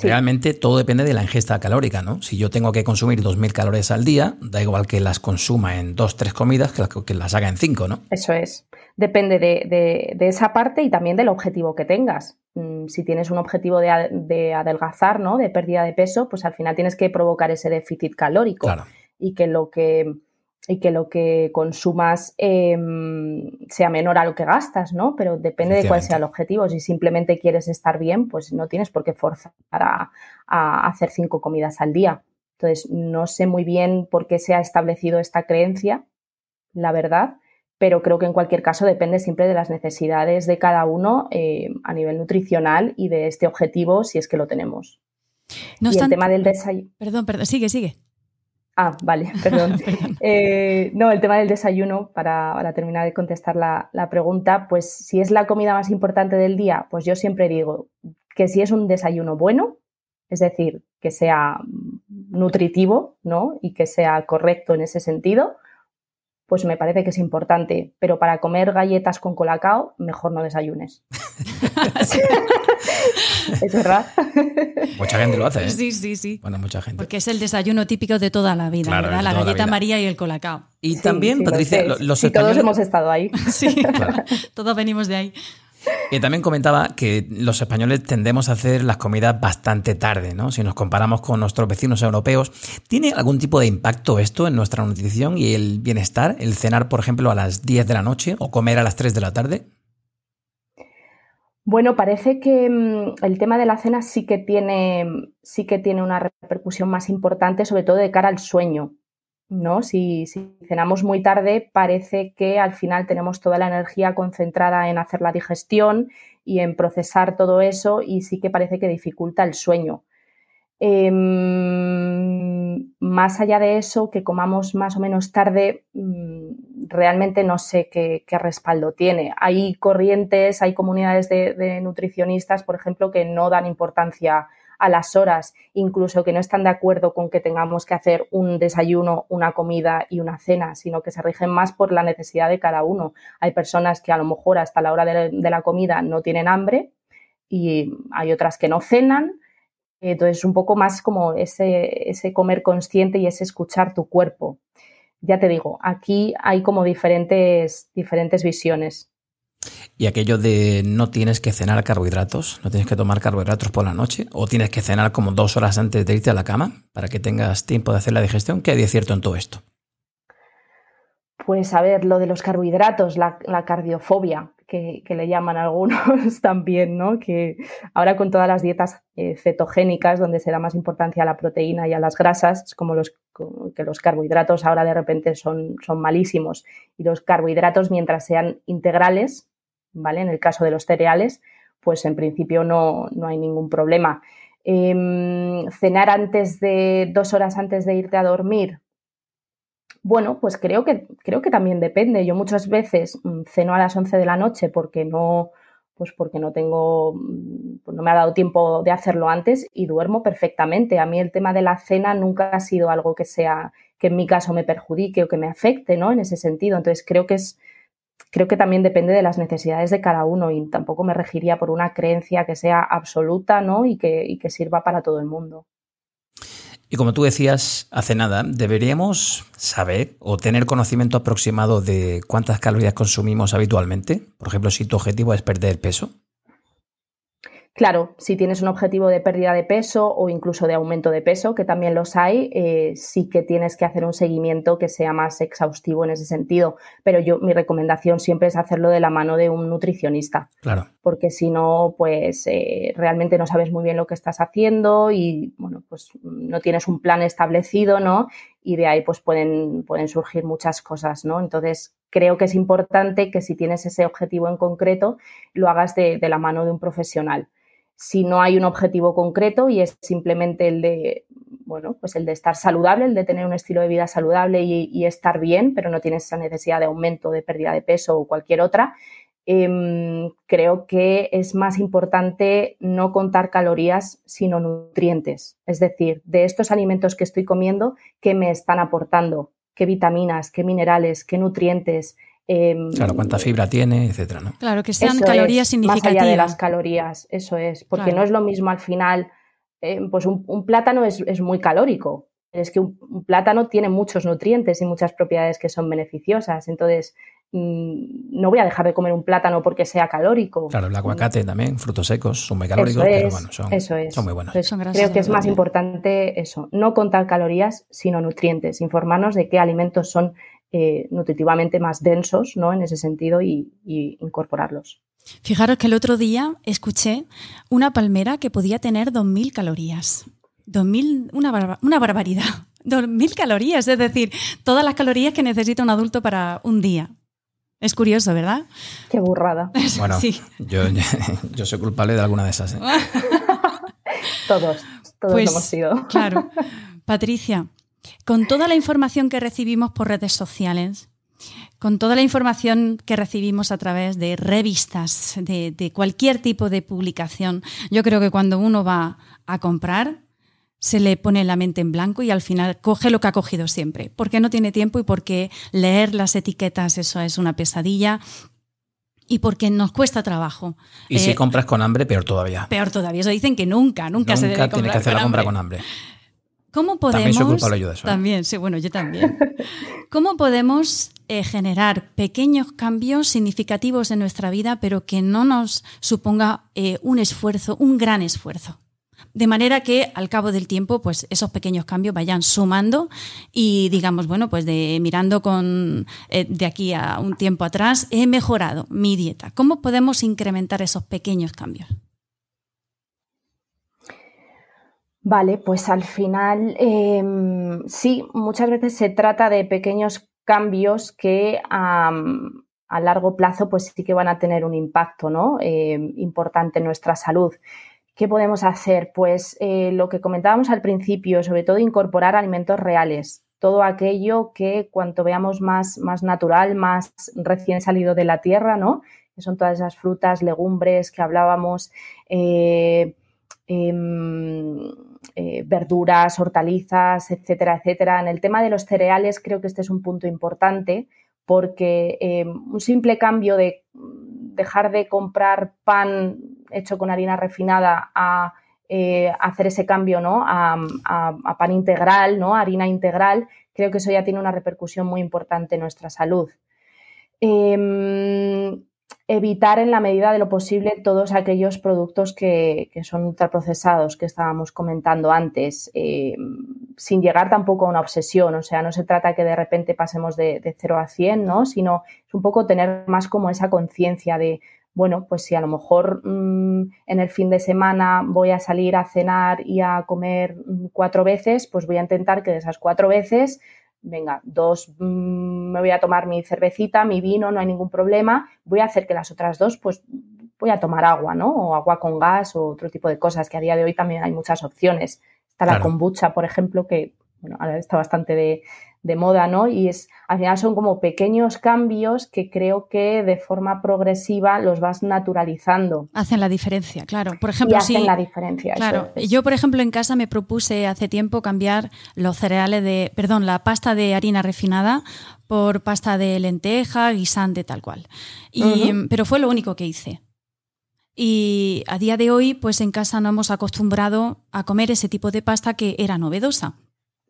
Realmente todo depende de la ingesta calórica, ¿no? Si yo tengo que consumir 2.000 calorías al día, da igual que las consuma en dos, tres comidas que las, que las haga en cinco, ¿no? Eso es. Depende de, de esa parte y también del objetivo que tengas. Mm, si tienes un objetivo de, adelgazar, ¿no? De pérdida de peso, pues al final tienes que provocar ese déficit calórico. Y que lo que y que lo que consumas em, sea menor a lo que gastas, ¿no? Pero depende de cuál sea el objetivo. Si simplemente quieres estar bien, pues no tienes por qué forzar a, a, hacer cinco comidas al día. Entonces, no sé muy bien por qué se ha establecido esta creencia, la verdad, pero creo que en cualquier caso depende siempre de las necesidades de cada uno eh, a nivel nutricional y de este objetivo si es que lo tenemos. No y el tema del desayuno. Perdón, perdón, sigue, sigue. Ah, vale, [LAUGHS] [LAUGHS] perdón. Eh, no, el tema del desayuno, para, terminar de contestar la, la, pregunta, pues si es la comida más importante del día, pues yo siempre digo que si es un desayuno bueno, es decir, que sea nutritivo, ¿no? Y que sea correcto en ese sentido, pues me parece que es importante. Pero para comer galletas con colacao, mejor no desayunes. [LAUGHS] es verdad. Mucha gente lo hace, ¿eh? Sí, sí, sí. Bueno, mucha gente. Porque es el desayuno típico de toda la vida, ¿verdad? La galleta María y el colacao. Y también, Patricia, los españoles... Todos hemos estado ahí. Sí, todos venimos de ahí. Y también comentaba que los españoles tendemos a hacer las comidas bastante tarde, ¿no? Si nos comparamos con nuestros vecinos europeos, ¿tiene algún tipo de impacto esto en nuestra nutrición y el bienestar? El cenar, por ejemplo, a las 10 de la noche o comer a las 3 de la tarde? Bueno, parece que mm, el tema de la cena sí que tiene, sí que tiene una repercusión más importante, sobre todo de cara al sueño. ¿No? Si, cenamos muy tarde, parece que al final tenemos toda la energía concentrada en hacer la digestión y en procesar todo eso y sí que parece que dificulta el sueño. Em, más allá de eso, que comamos más o menos tarde, mm, realmente no sé qué, respaldo tiene. Hay corrientes, hay comunidades de, de nutricionistas, por ejemplo, que no dan importancia a las horas, incluso que no están de acuerdo con que tengamos que hacer un desayuno, una comida y una cena, sino que se rigen más por la necesidad de cada uno. Hay personas que a lo mejor hasta la hora de, la comida no tienen hambre y hay otras que no cenan. Entonces, un poco más como ese, ese comer consciente y ese escuchar tu cuerpo. Ya te digo, aquí hay como diferentes, diferentes visiones. Y aquello de no tienes que cenar carbohidratos, no tienes que tomar carbohidratos por la noche, o tienes que cenar como dos horas antes de irte a la cama para que tengas tiempo de hacer la digestión. ¿Qué hay de cierto en todo esto? Pues a ver, lo de los carbohidratos, la, cardiofobia, que, le llaman algunos [LAUGHS] también, ¿no? Que ahora con todas las dietas eh, cetogénicas, donde se da más importancia a la proteína y a las grasas, es como los, que los carbohidratos ahora de repente son, son malísimos. Y los carbohidratos, mientras sean integrales, ¿vale? En el caso de los cereales, pues en principio no, hay ningún problema. Em, cenar antes de dos horas antes de irte a dormir. Bueno, pues creo que, creo que también depende. Yo muchas veces mm, ceno a las 11 de la noche porque no, pues porque no tengo, mm, pues no me ha dado tiempo de hacerlo antes y duermo perfectamente. A mí el tema de la cena nunca ha sido algo que sea, que en mi caso me perjudique o que me afecte, ¿no? En ese sentido. Entonces creo que es, creo que también depende de las necesidades de cada uno y tampoco me regiría por una creencia que sea absoluta ¿no? y, que, que sirva para todo el mundo. Y como tú decías hace nada, deberíamos saber o tener conocimiento aproximado de cuántas calorías consumimos habitualmente. Por ejemplo, si tu objetivo es perder peso. Claro, si tienes un objetivo de pérdida de peso o incluso de aumento de peso, que también los hay, eh, sí que tienes que hacer un seguimiento que sea más exhaustivo en ese sentido. Pero yo, mi recomendación siempre es hacerlo de la mano de un nutricionista. Claro. Porque si no, pues eh, realmente no sabes muy bien lo que estás haciendo y, bueno, pues no tienes un plan establecido, ¿no? Y de ahí, pues pueden, pueden surgir muchas cosas, ¿no? Entonces, creo que es importante que si tienes ese objetivo en concreto, lo hagas de la mano de un profesional si no hay un objetivo concreto y es simplemente el de, bueno, pues el de estar saludable, el de tener un estilo de vida saludable y, estar bien, pero no tienes esa necesidad de aumento, de pérdida de peso o cualquier otra, em, creo que es más importante no contar calorías, sino nutrientes. Es decir, de estos alimentos que estoy comiendo, ¿qué me están aportando? ¿Qué vitaminas, qué minerales, qué nutrientes? Em, claro, cuánta fibra tiene, etcétera, ¿no? Claro, que sean calorías significativas. Más allá de las calorías, eso es, porque no es lo mismo al final, eh, pues un, plátano es, muy calórico, es que un, plátano tiene muchos nutrientes y muchas propiedades que son beneficiosas, entonces mm, no voy a dejar de comer un plátano porque sea calórico. Claro, el aguacate también, frutos secos, son muy calóricos, pero bueno, son, son muy buenos. creo que es más importante eso, no contar calorías, sino nutrientes, informarnos de qué alimentos son eh, nutritivamente más densos ¿no? en ese sentido y, incorporarlos. Fijaros que el otro día escuché una palmera que podía tener 2.000 calorías. 2000, una, una barbaridad. [LAUGHS] 2.000 calorías, es decir, todas las calorías que necesita un adulto para un día. Es curioso, ¿verdad? Qué burrada. [LAUGHS] Bueno, [LAUGHS] yo, soy culpable de alguna de esas. ¿eh? todos, todos pues, hemos sido. Claro. Patricia, con toda la información que recibimos por redes sociales, con toda la información que recibimos a través de revistas, de, de, cualquier tipo de publicación, yo creo que cuando uno va a comprar, se le pone la mente en blanco y al final coge lo que ha cogido siempre, porque no tiene tiempo y porque leer las etiquetas eso es una pesadilla y porque nos cuesta trabajo. Y si eh, compras con hambre, peor todavía. Peor todavía. Eso dicen que nunca, nunca, se debe tiene que hacer la compra con hambre. ¿Cómo podemos... También soy culpable yo de eso. ¿eh? También, sí, bueno, yo también. [LAUGHS] ¿Cómo podemos eh, generar pequeños cambios significativos en nuestra vida, pero que no nos suponga un esfuerzo, un gran esfuerzo? De manera que al cabo del tiempo, pues esos pequeños cambios vayan sumando y digamos, bueno, pues de mirando con eh, de aquí a un tiempo atrás, he mejorado mi dieta. ¿Cómo podemos incrementar esos pequeños cambios? Vale, pues al final em, sí, muchas veces se trata de pequeños cambios que a largo plazo pues sí que van a tener un impacto ¿no? Em, importante en nuestra salud. ¿Qué podemos hacer? Pues eh, lo que comentábamos al principio, sobre todo incorporar alimentos reales, todo aquello que cuanto veamos más, más natural, más recién salido de la tierra, ¿no? Que son todas esas frutas, legumbres que hablábamos, eh, em, eh, verduras, hortalizas, etcétera, etcétera. En el tema de los cereales creo que este es un punto importante porque em, un simple cambio de dejar de comprar pan hecho con harina refinada a eh, hacer ese cambio ¿no? A, pan integral, ¿no? harina integral, creo que eso ya tiene una repercusión muy importante en nuestra salud. Em, evitar en la medida de lo posible todos aquellos productos que, son ultraprocesados que estábamos comentando antes, em, sin llegar tampoco a una obsesión. O sea, no se trata que de repente pasemos de, de 0 a 100, ¿no? sino es un poco tener más como esa conciencia de, bueno, pues si a lo mejor mm, en el fin de semana voy a salir a cenar y a comer mm, cuatro veces, pues voy a intentar que de esas cuatro veces, venga, dos mm, me voy a tomar mi cervecita, mi vino, no hay ningún problema, voy a hacer que las otras dos, pues voy a tomar agua, ¿no? O agua con gas o otro tipo de cosas, que a día de hoy también hay muchas opciones. Está la kombucha, por ejemplo, que bueno, ahora está bastante de, de moda, ¿no? Y es, al final son como pequeños cambios que creo que de forma progresiva los vas naturalizando. Hacen la diferencia, claro. Por ejemplo, y hacen la diferencia. Claro. Yo, por ejemplo, en casa me propuse hace tiempo cambiar los cereales de, perdón, la pasta de harina refinada por pasta de lenteja, guisante, tal cual. Y, Pero fue lo único que hice. Y a día de hoy, pues en casa no hemos acostumbrado a comer ese tipo de pasta que era novedosa.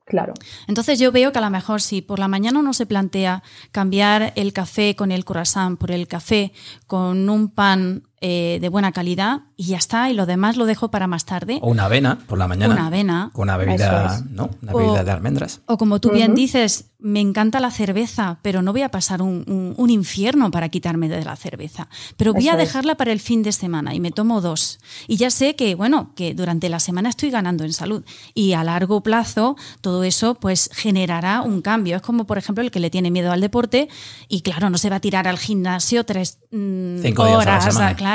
Claro. Entonces yo veo que a lo mejor si por la mañana uno se plantea cambiar el café con el croissant por el café con un pan eh, de buena calidad y ya está, y lo demás lo dejo para más tarde. O una avena por la mañana. Una avena. Con una bebida, ¿no? Una bebida de almendras. O como tú bien dices, me encanta la cerveza, pero no voy a pasar un, infierno para quitarme de la cerveza. Pero voy a dejarla para el fin de semana y me tomo dos. Y ya sé que, bueno, que durante la semana estoy ganando en salud. Y a largo plazo, todo eso pues generará un cambio. Es como, por ejemplo, el que le tiene miedo al deporte y, claro, no se va a tirar al gimnasio tres mm, Cinco horas. Días a la Claro,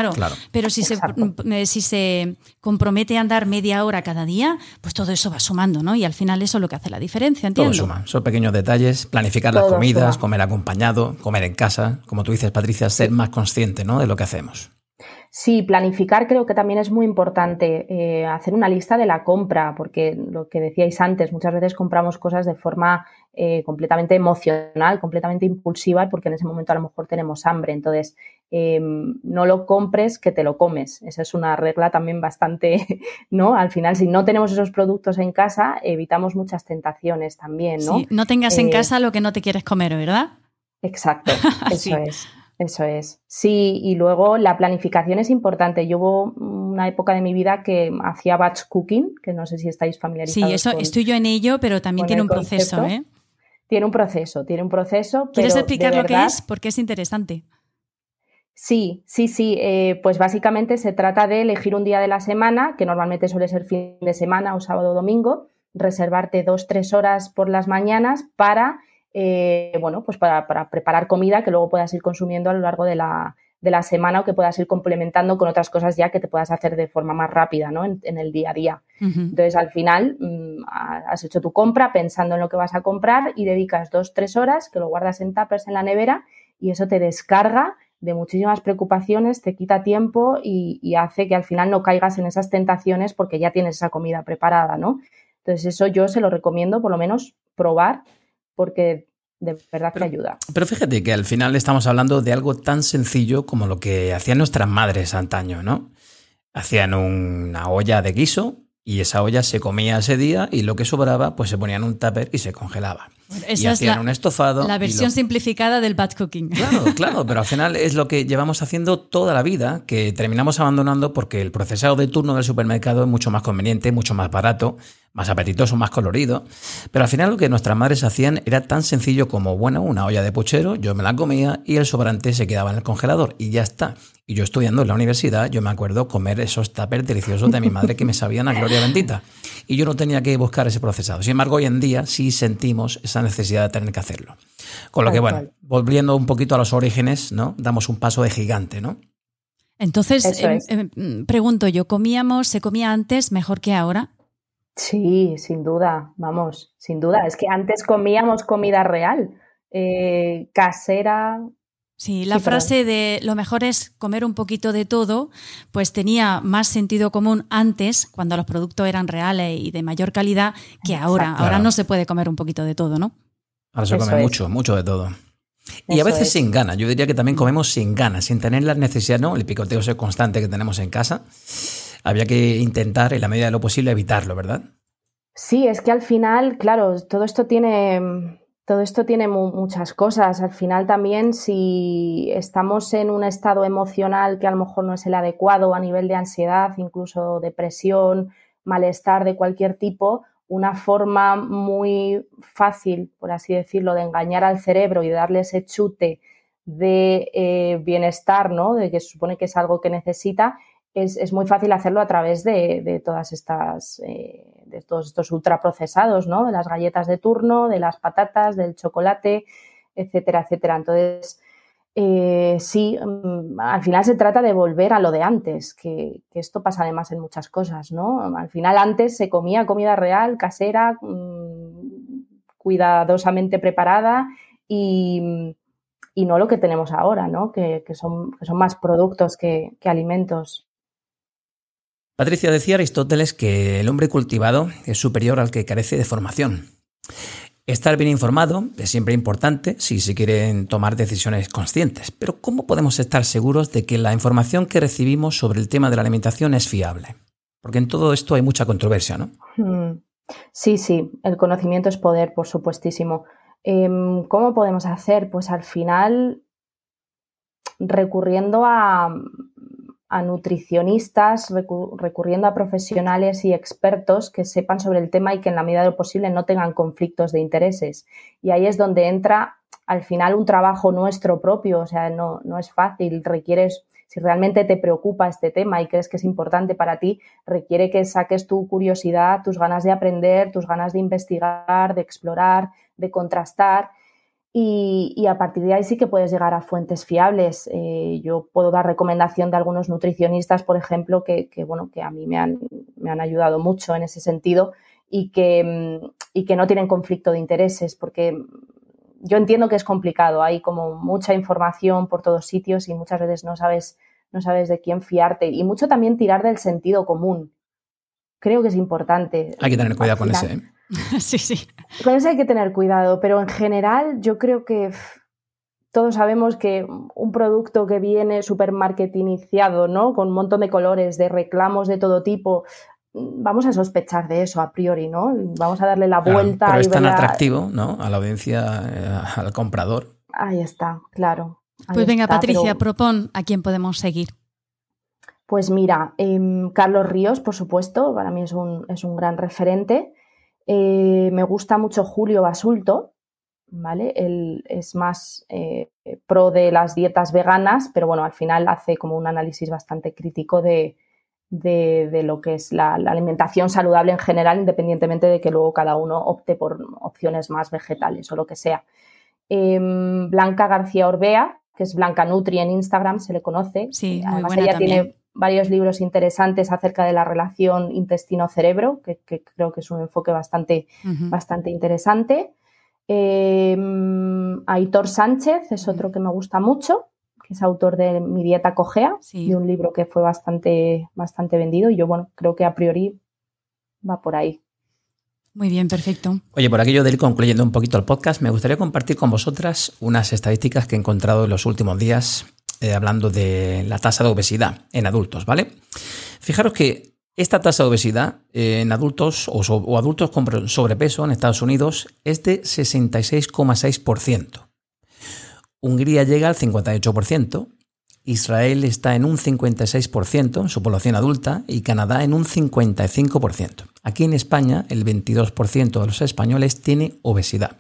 pero si se, si se compromete a andar media hora cada día, pues todo eso va sumando, ¿no? Y al final eso es lo que hace la diferencia, entiendo. Todo suma, son pequeños detalles, planificar las comidas, comer acompañado, comer en casa, como tú dices, Patricia, ser más consciente, ¿no? De lo que hacemos. Sí, planificar creo que también es muy importante. Eh, hacer una lista de la compra, porque lo que decíais antes, muchas veces compramos cosas de forma eh, completamente emocional, completamente impulsiva, porque en ese momento a lo mejor tenemos hambre. Entonces, em, no lo compres, que te lo comes. Esa es una regla también bastante, [LAUGHS] ¿no? Al final, si no tenemos esos productos en casa, evitamos muchas tentaciones también, ¿no? no tengas en eh, casa lo que no te quieres comer, ¿verdad? Exacto, [LAUGHS] eso es. Eso es. Sí, y luego la planificación es importante. Yo hubo una época de mi vida que hacía batch cooking, que no sé si estáis familiarizados. Sí, eso estoy yo en ello, pero también tiene un proceso, ¿eh? Tiene un proceso, tiene un proceso. ¿Quieres explicar lo que es? Porque es interesante. Sí, sí, sí. Eh, pues básicamente se trata de elegir un día de la semana, que normalmente suele ser fin de semana o sábado o domingo, reservarte dos, tres horas por las mañanas para, eh, bueno, pues para, preparar comida que luego puedas ir consumiendo a lo largo de la, de la, semana o que puedas ir complementando con otras cosas ya que te puedas hacer de forma más rápida, ¿no? En, el día a día. Entonces, al final, mm, has hecho tu compra pensando en lo que vas a comprar y dedicas dos, tres horas que lo guardas en tuppers en la nevera y eso te descarga de muchísimas preocupaciones, te quita tiempo y, hace que al final no caigas en esas tentaciones porque ya tienes esa comida preparada, ¿no? Entonces eso yo se lo recomiendo por lo menos probar porque de verdad que ayuda. Pero fíjate que al final estamos hablando de algo tan sencillo como lo que hacían nuestras madres antaño, ¿no? Hacían una olla de guiso y esa olla se comía ese día y lo que sobraba pues se ponía en un tupper y se congelaba y hacían un estofado. La versión simplificada del bad cooking. Claro, [LAUGHS] claro, pero al final es lo que llevamos haciendo toda la vida, que terminamos abandonando porque el procesado de turno del supermercado es mucho más conveniente, mucho más barato, más apetitoso, más colorido. Pero al final lo que nuestras madres hacían era tan sencillo como, bueno, una olla de puchero, yo me la comía y el sobrante se quedaba en el congelador y ya está. Y yo estudiando en la universidad, yo me acuerdo comer esos tuppers deliciosos de mi madre que me sabían a gloria bendita. Y yo no tenía que buscar ese procesado. Sin embargo, hoy en día sí sentimos esa necesidad de tener que hacerlo. Con lo que, bueno, volviendo un poquito a los orígenes, ¿no? Damos un paso de gigante, ¿no? Entonces, em, em, pregunto yo, ¿comíamos, se comía antes mejor que ahora? Sí, sin duda, vamos, sin duda. Es que antes comíamos comida real, eh, casera, Sí, la frase de lo mejor es comer un poquito de todo, pues tenía más sentido común antes, cuando los productos eran reales y de mayor calidad, que ahora. Ahora no se puede comer un poquito de todo, ¿no? Ahora se come mucho, mucho de todo. Y a veces sin ganas. Yo diría que también comemos sin ganas, sin tener la necesidad, ¿no? El picoteo es constante que tenemos en casa. Había que intentar, en la medida de lo posible, evitarlo, ¿verdad? Sí, es que al final, claro, todo esto tiene todo esto tiene muchas cosas. Al final también si estamos en un estado emocional que a lo mejor no es el adecuado a nivel de ansiedad, incluso depresión, malestar de cualquier tipo, una forma muy fácil, por así decirlo, de engañar al cerebro y darle ese chute de eh, bienestar, ¿no? De que se supone que es algo que necesita, es, muy fácil hacerlo a través de, todas estas, eh, de todos estos ultraprocesados, ¿no? De las galletas de turno, de las patatas, del chocolate, etcétera, etcétera. Entonces, eh, sí, mm, al final se trata de volver a lo de antes, que, esto pasa además en muchas cosas, ¿no? Al final antes se comía comida real, casera, mm, cuidadosamente preparada y, no lo que tenemos ahora, ¿no? Que, son, son, más productos que alimentos. Patricia decía Aristóteles que el hombre cultivado es superior al que carece de formación. Estar bien informado es siempre importante si se quieren tomar decisiones conscientes, pero ¿cómo podemos estar seguros de que la información que recibimos sobre el tema de la alimentación es fiable? Porque en todo esto hay mucha controversia, ¿no? Hmm. Sí, sí, el conocimiento es poder, por supuestísimo. Em, ¿Cómo podemos hacer? Pues al final recurriendo a, a nutricionistas, recurriendo a profesionales y expertos que sepan sobre el tema y que en la medida de lo posible no tengan conflictos de intereses. Y ahí es donde entra al final un trabajo nuestro propio, o sea, no, no es fácil, requieres, si realmente te preocupa este tema y crees que es importante para ti, requiere que saques tu curiosidad, tus ganas de aprender, tus ganas de investigar, de explorar, de contrastar y, a partir de ahí sí que puedes llegar a fuentes fiables. Eh, yo puedo dar recomendación de algunos nutricionistas, por ejemplo, que, bueno, que a mí me han, me han, ayudado mucho en ese sentido y que, y que no tienen conflicto de intereses, porque yo entiendo que es complicado. Hay como mucha información por todos sitios y muchas veces no sabes, no sabes de quién fiarte. Y mucho también tirar del sentido común. Creo que es importante. Hay que tener cuidado con ese. ¿eh? [LAUGHS] sí, sí. Con eso hay que tener cuidado, pero en general yo creo que todos sabemos que un producto que viene súper marketingizado, ¿no? Con un montón de colores, de reclamos de todo tipo, vamos a sospechar de eso a priori, ¿no? Vamos a darle la vuelta. pero es tan atractivo, ¿no? A la audiencia, eh, al comprador. Ahí está, claro. pues venga, Patricia, propon a quién podemos seguir. Pues mira, em, Carlos Ríos, por supuesto, para mí es un, es un gran referente. Eh, me gusta mucho Julio Basulto, ¿vale? Él es más eh, pro de las dietas veganas, pero bueno, al final hace como un análisis bastante crítico de, de, lo que es la, alimentación saludable en general, independientemente de que luego cada uno opte por opciones más vegetales o lo que sea. Em, Blanca García Orbea, que es Blanca Nutri en Instagram, se le conoce. Sí, Además, muy ella tiene varios libros interesantes acerca de la relación intestino-cerebro, que, creo que es un enfoque bastante, bastante interesante. Em, Aitor Sánchez es otro que me gusta mucho, que es autor de Mi dieta cojea, de un libro que fue bastante, bastante vendido y yo, bueno, creo que a priori va por ahí. Muy bien, perfecto. Oye, por aquello de ir concluyendo un poquito el podcast, me gustaría compartir con vosotras unas estadísticas que he encontrado en los últimos días eh, hablando de la tasa de obesidad en adultos, ¿vale? Fijaros que esta tasa de obesidad en adultos o, o adultos con sobrepeso en Estados Unidos es de 66,6%. Hungría llega al 58%, Israel está en un 56% en su población adulta y Canadá en un 55%. Aquí en España el 22% de los españoles tiene obesidad.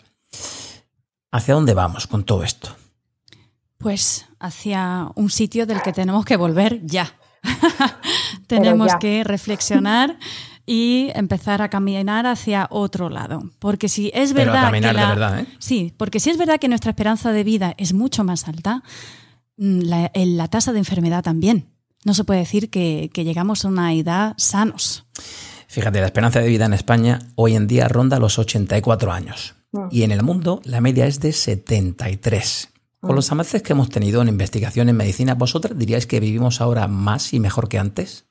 ¿Hacia dónde vamos con todo esto? Pues hacia un sitio del que tenemos que volver ya. [LAUGHS] tenemos que reflexionar y empezar a caminar hacia otro lado. Porque si es verdad. que verdad, ¿eh? Sí, porque si es verdad que nuestra esperanza de vida es mucho más alta, mm, la, la tasa de enfermedad también. No se puede decir que, que llegamos a una edad sanos. Fíjate, la esperanza de vida en España hoy en día ronda los 84 años. Mm. Y en el mundo la media es de 73. Con los avances que hemos tenido en investigación en medicina, ¿vosotras diríais que vivimos ahora más y mejor que antes?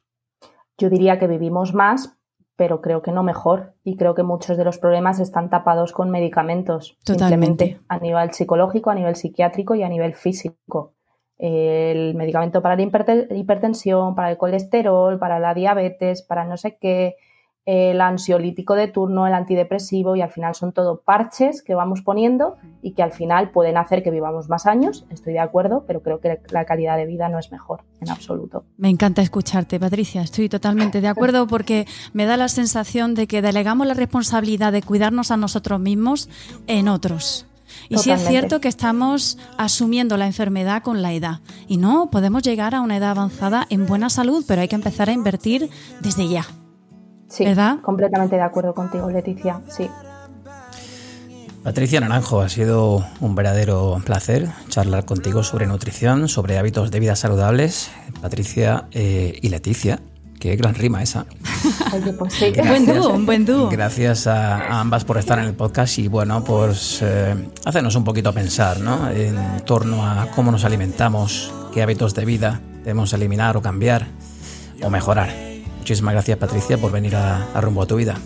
Yo diría que vivimos más, pero creo que no mejor. Y creo que muchos de los problemas están tapados con medicamentos. Totalmente. A nivel psicológico, a nivel psiquiátrico y a nivel físico. El medicamento para la hipertensión, para el colesterol, para la diabetes, para no sé qué, el ansiolítico de turno, el antidepresivo y al final son todo parches que vamos poniendo y que al final pueden hacer que vivamos más años, estoy de acuerdo, pero creo que la calidad de vida no es mejor en absoluto. Me encanta escucharte, Patricia, estoy totalmente de acuerdo [LAUGHS] porque me da la sensación de que delegamos la responsabilidad de cuidarnos a nosotros mismos en otros. Y sí es cierto que estamos asumiendo la enfermedad con la edad. Y no, podemos llegar a una edad avanzada en buena salud, pero hay que empezar a invertir desde ya. Sí, completamente de acuerdo contigo, Leticia, sí. Patricia Naranjo, ha sido un verdadero placer charlar contigo sobre nutrición, sobre hábitos de vida saludables. Patricia eh, y Leticia, qué gran rima esa. [LAUGHS] Oye, pues sí. buen dúo, un buen dúo. Gracias a, ambas por estar en el podcast y bueno, pues eh, hacernos un poquito pensar, ¿no? En torno a cómo nos alimentamos, qué hábitos de vida debemos eliminar o cambiar o mejorar. Muchísimas gracias Patricia por venir a, Rumbo a tu vida.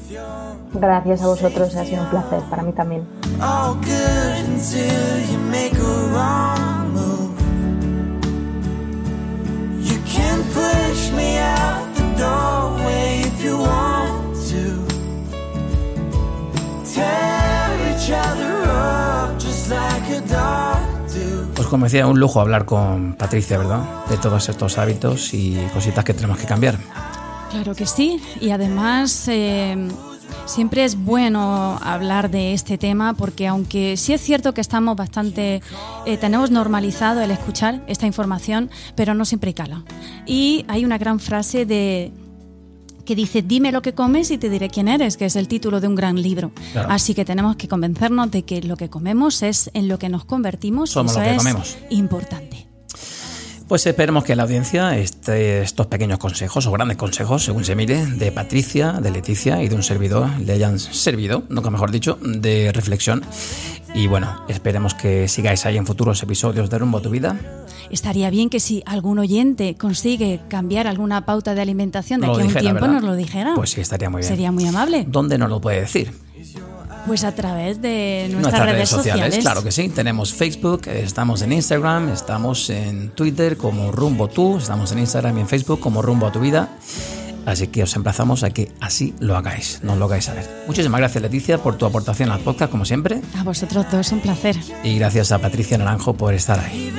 Gracias a vosotros, ha sido un placer para mí también. Pues como decía, un lujo hablar con Patricia, ¿verdad? De todos estos hábitos y cositas que tenemos que cambiar. Claro que sí, y además eh, siempre es bueno hablar de este tema porque aunque sí es cierto que estamos bastante, eh, tenemos normalizado el escuchar esta información, pero no siempre cala. Y hay una gran frase de que dice dime lo que comes y te diré quién eres, que es el título de un gran libro. Así que tenemos que convencernos de que lo que comemos es en lo que nos convertimos. Somos eso lo que es comemos. importante. Pues esperemos que la audiencia este, estos pequeños consejos o grandes consejos, según se mire, de Patricia, de Leticia y de un servidor le hayan servido, nunca mejor dicho, de reflexión. Y bueno, esperemos que sigáis ahí en futuros episodios de Rumbo a tu Vida. Estaría bien que si algún oyente consigue cambiar alguna pauta de alimentación de aquí a un tiempo nos lo dijera. Pues sí, estaría muy bien. Sería muy amable. ¿Dónde nos lo puede decir? Pues a través de nuestras, redes, sociales. Claro que sí. Tenemos Facebook, estamos en Instagram, estamos en Twitter como Rumbo Tú, estamos en Instagram y en Facebook como Rumbo a tu Vida. Así que os emplazamos a que así lo hagáis, nos lo hagáis saber. Muchísimas gracias Leticia por tu aportación al podcast, como siempre. A vosotros todos, un placer. Y gracias a Patricia Naranjo por estar ahí.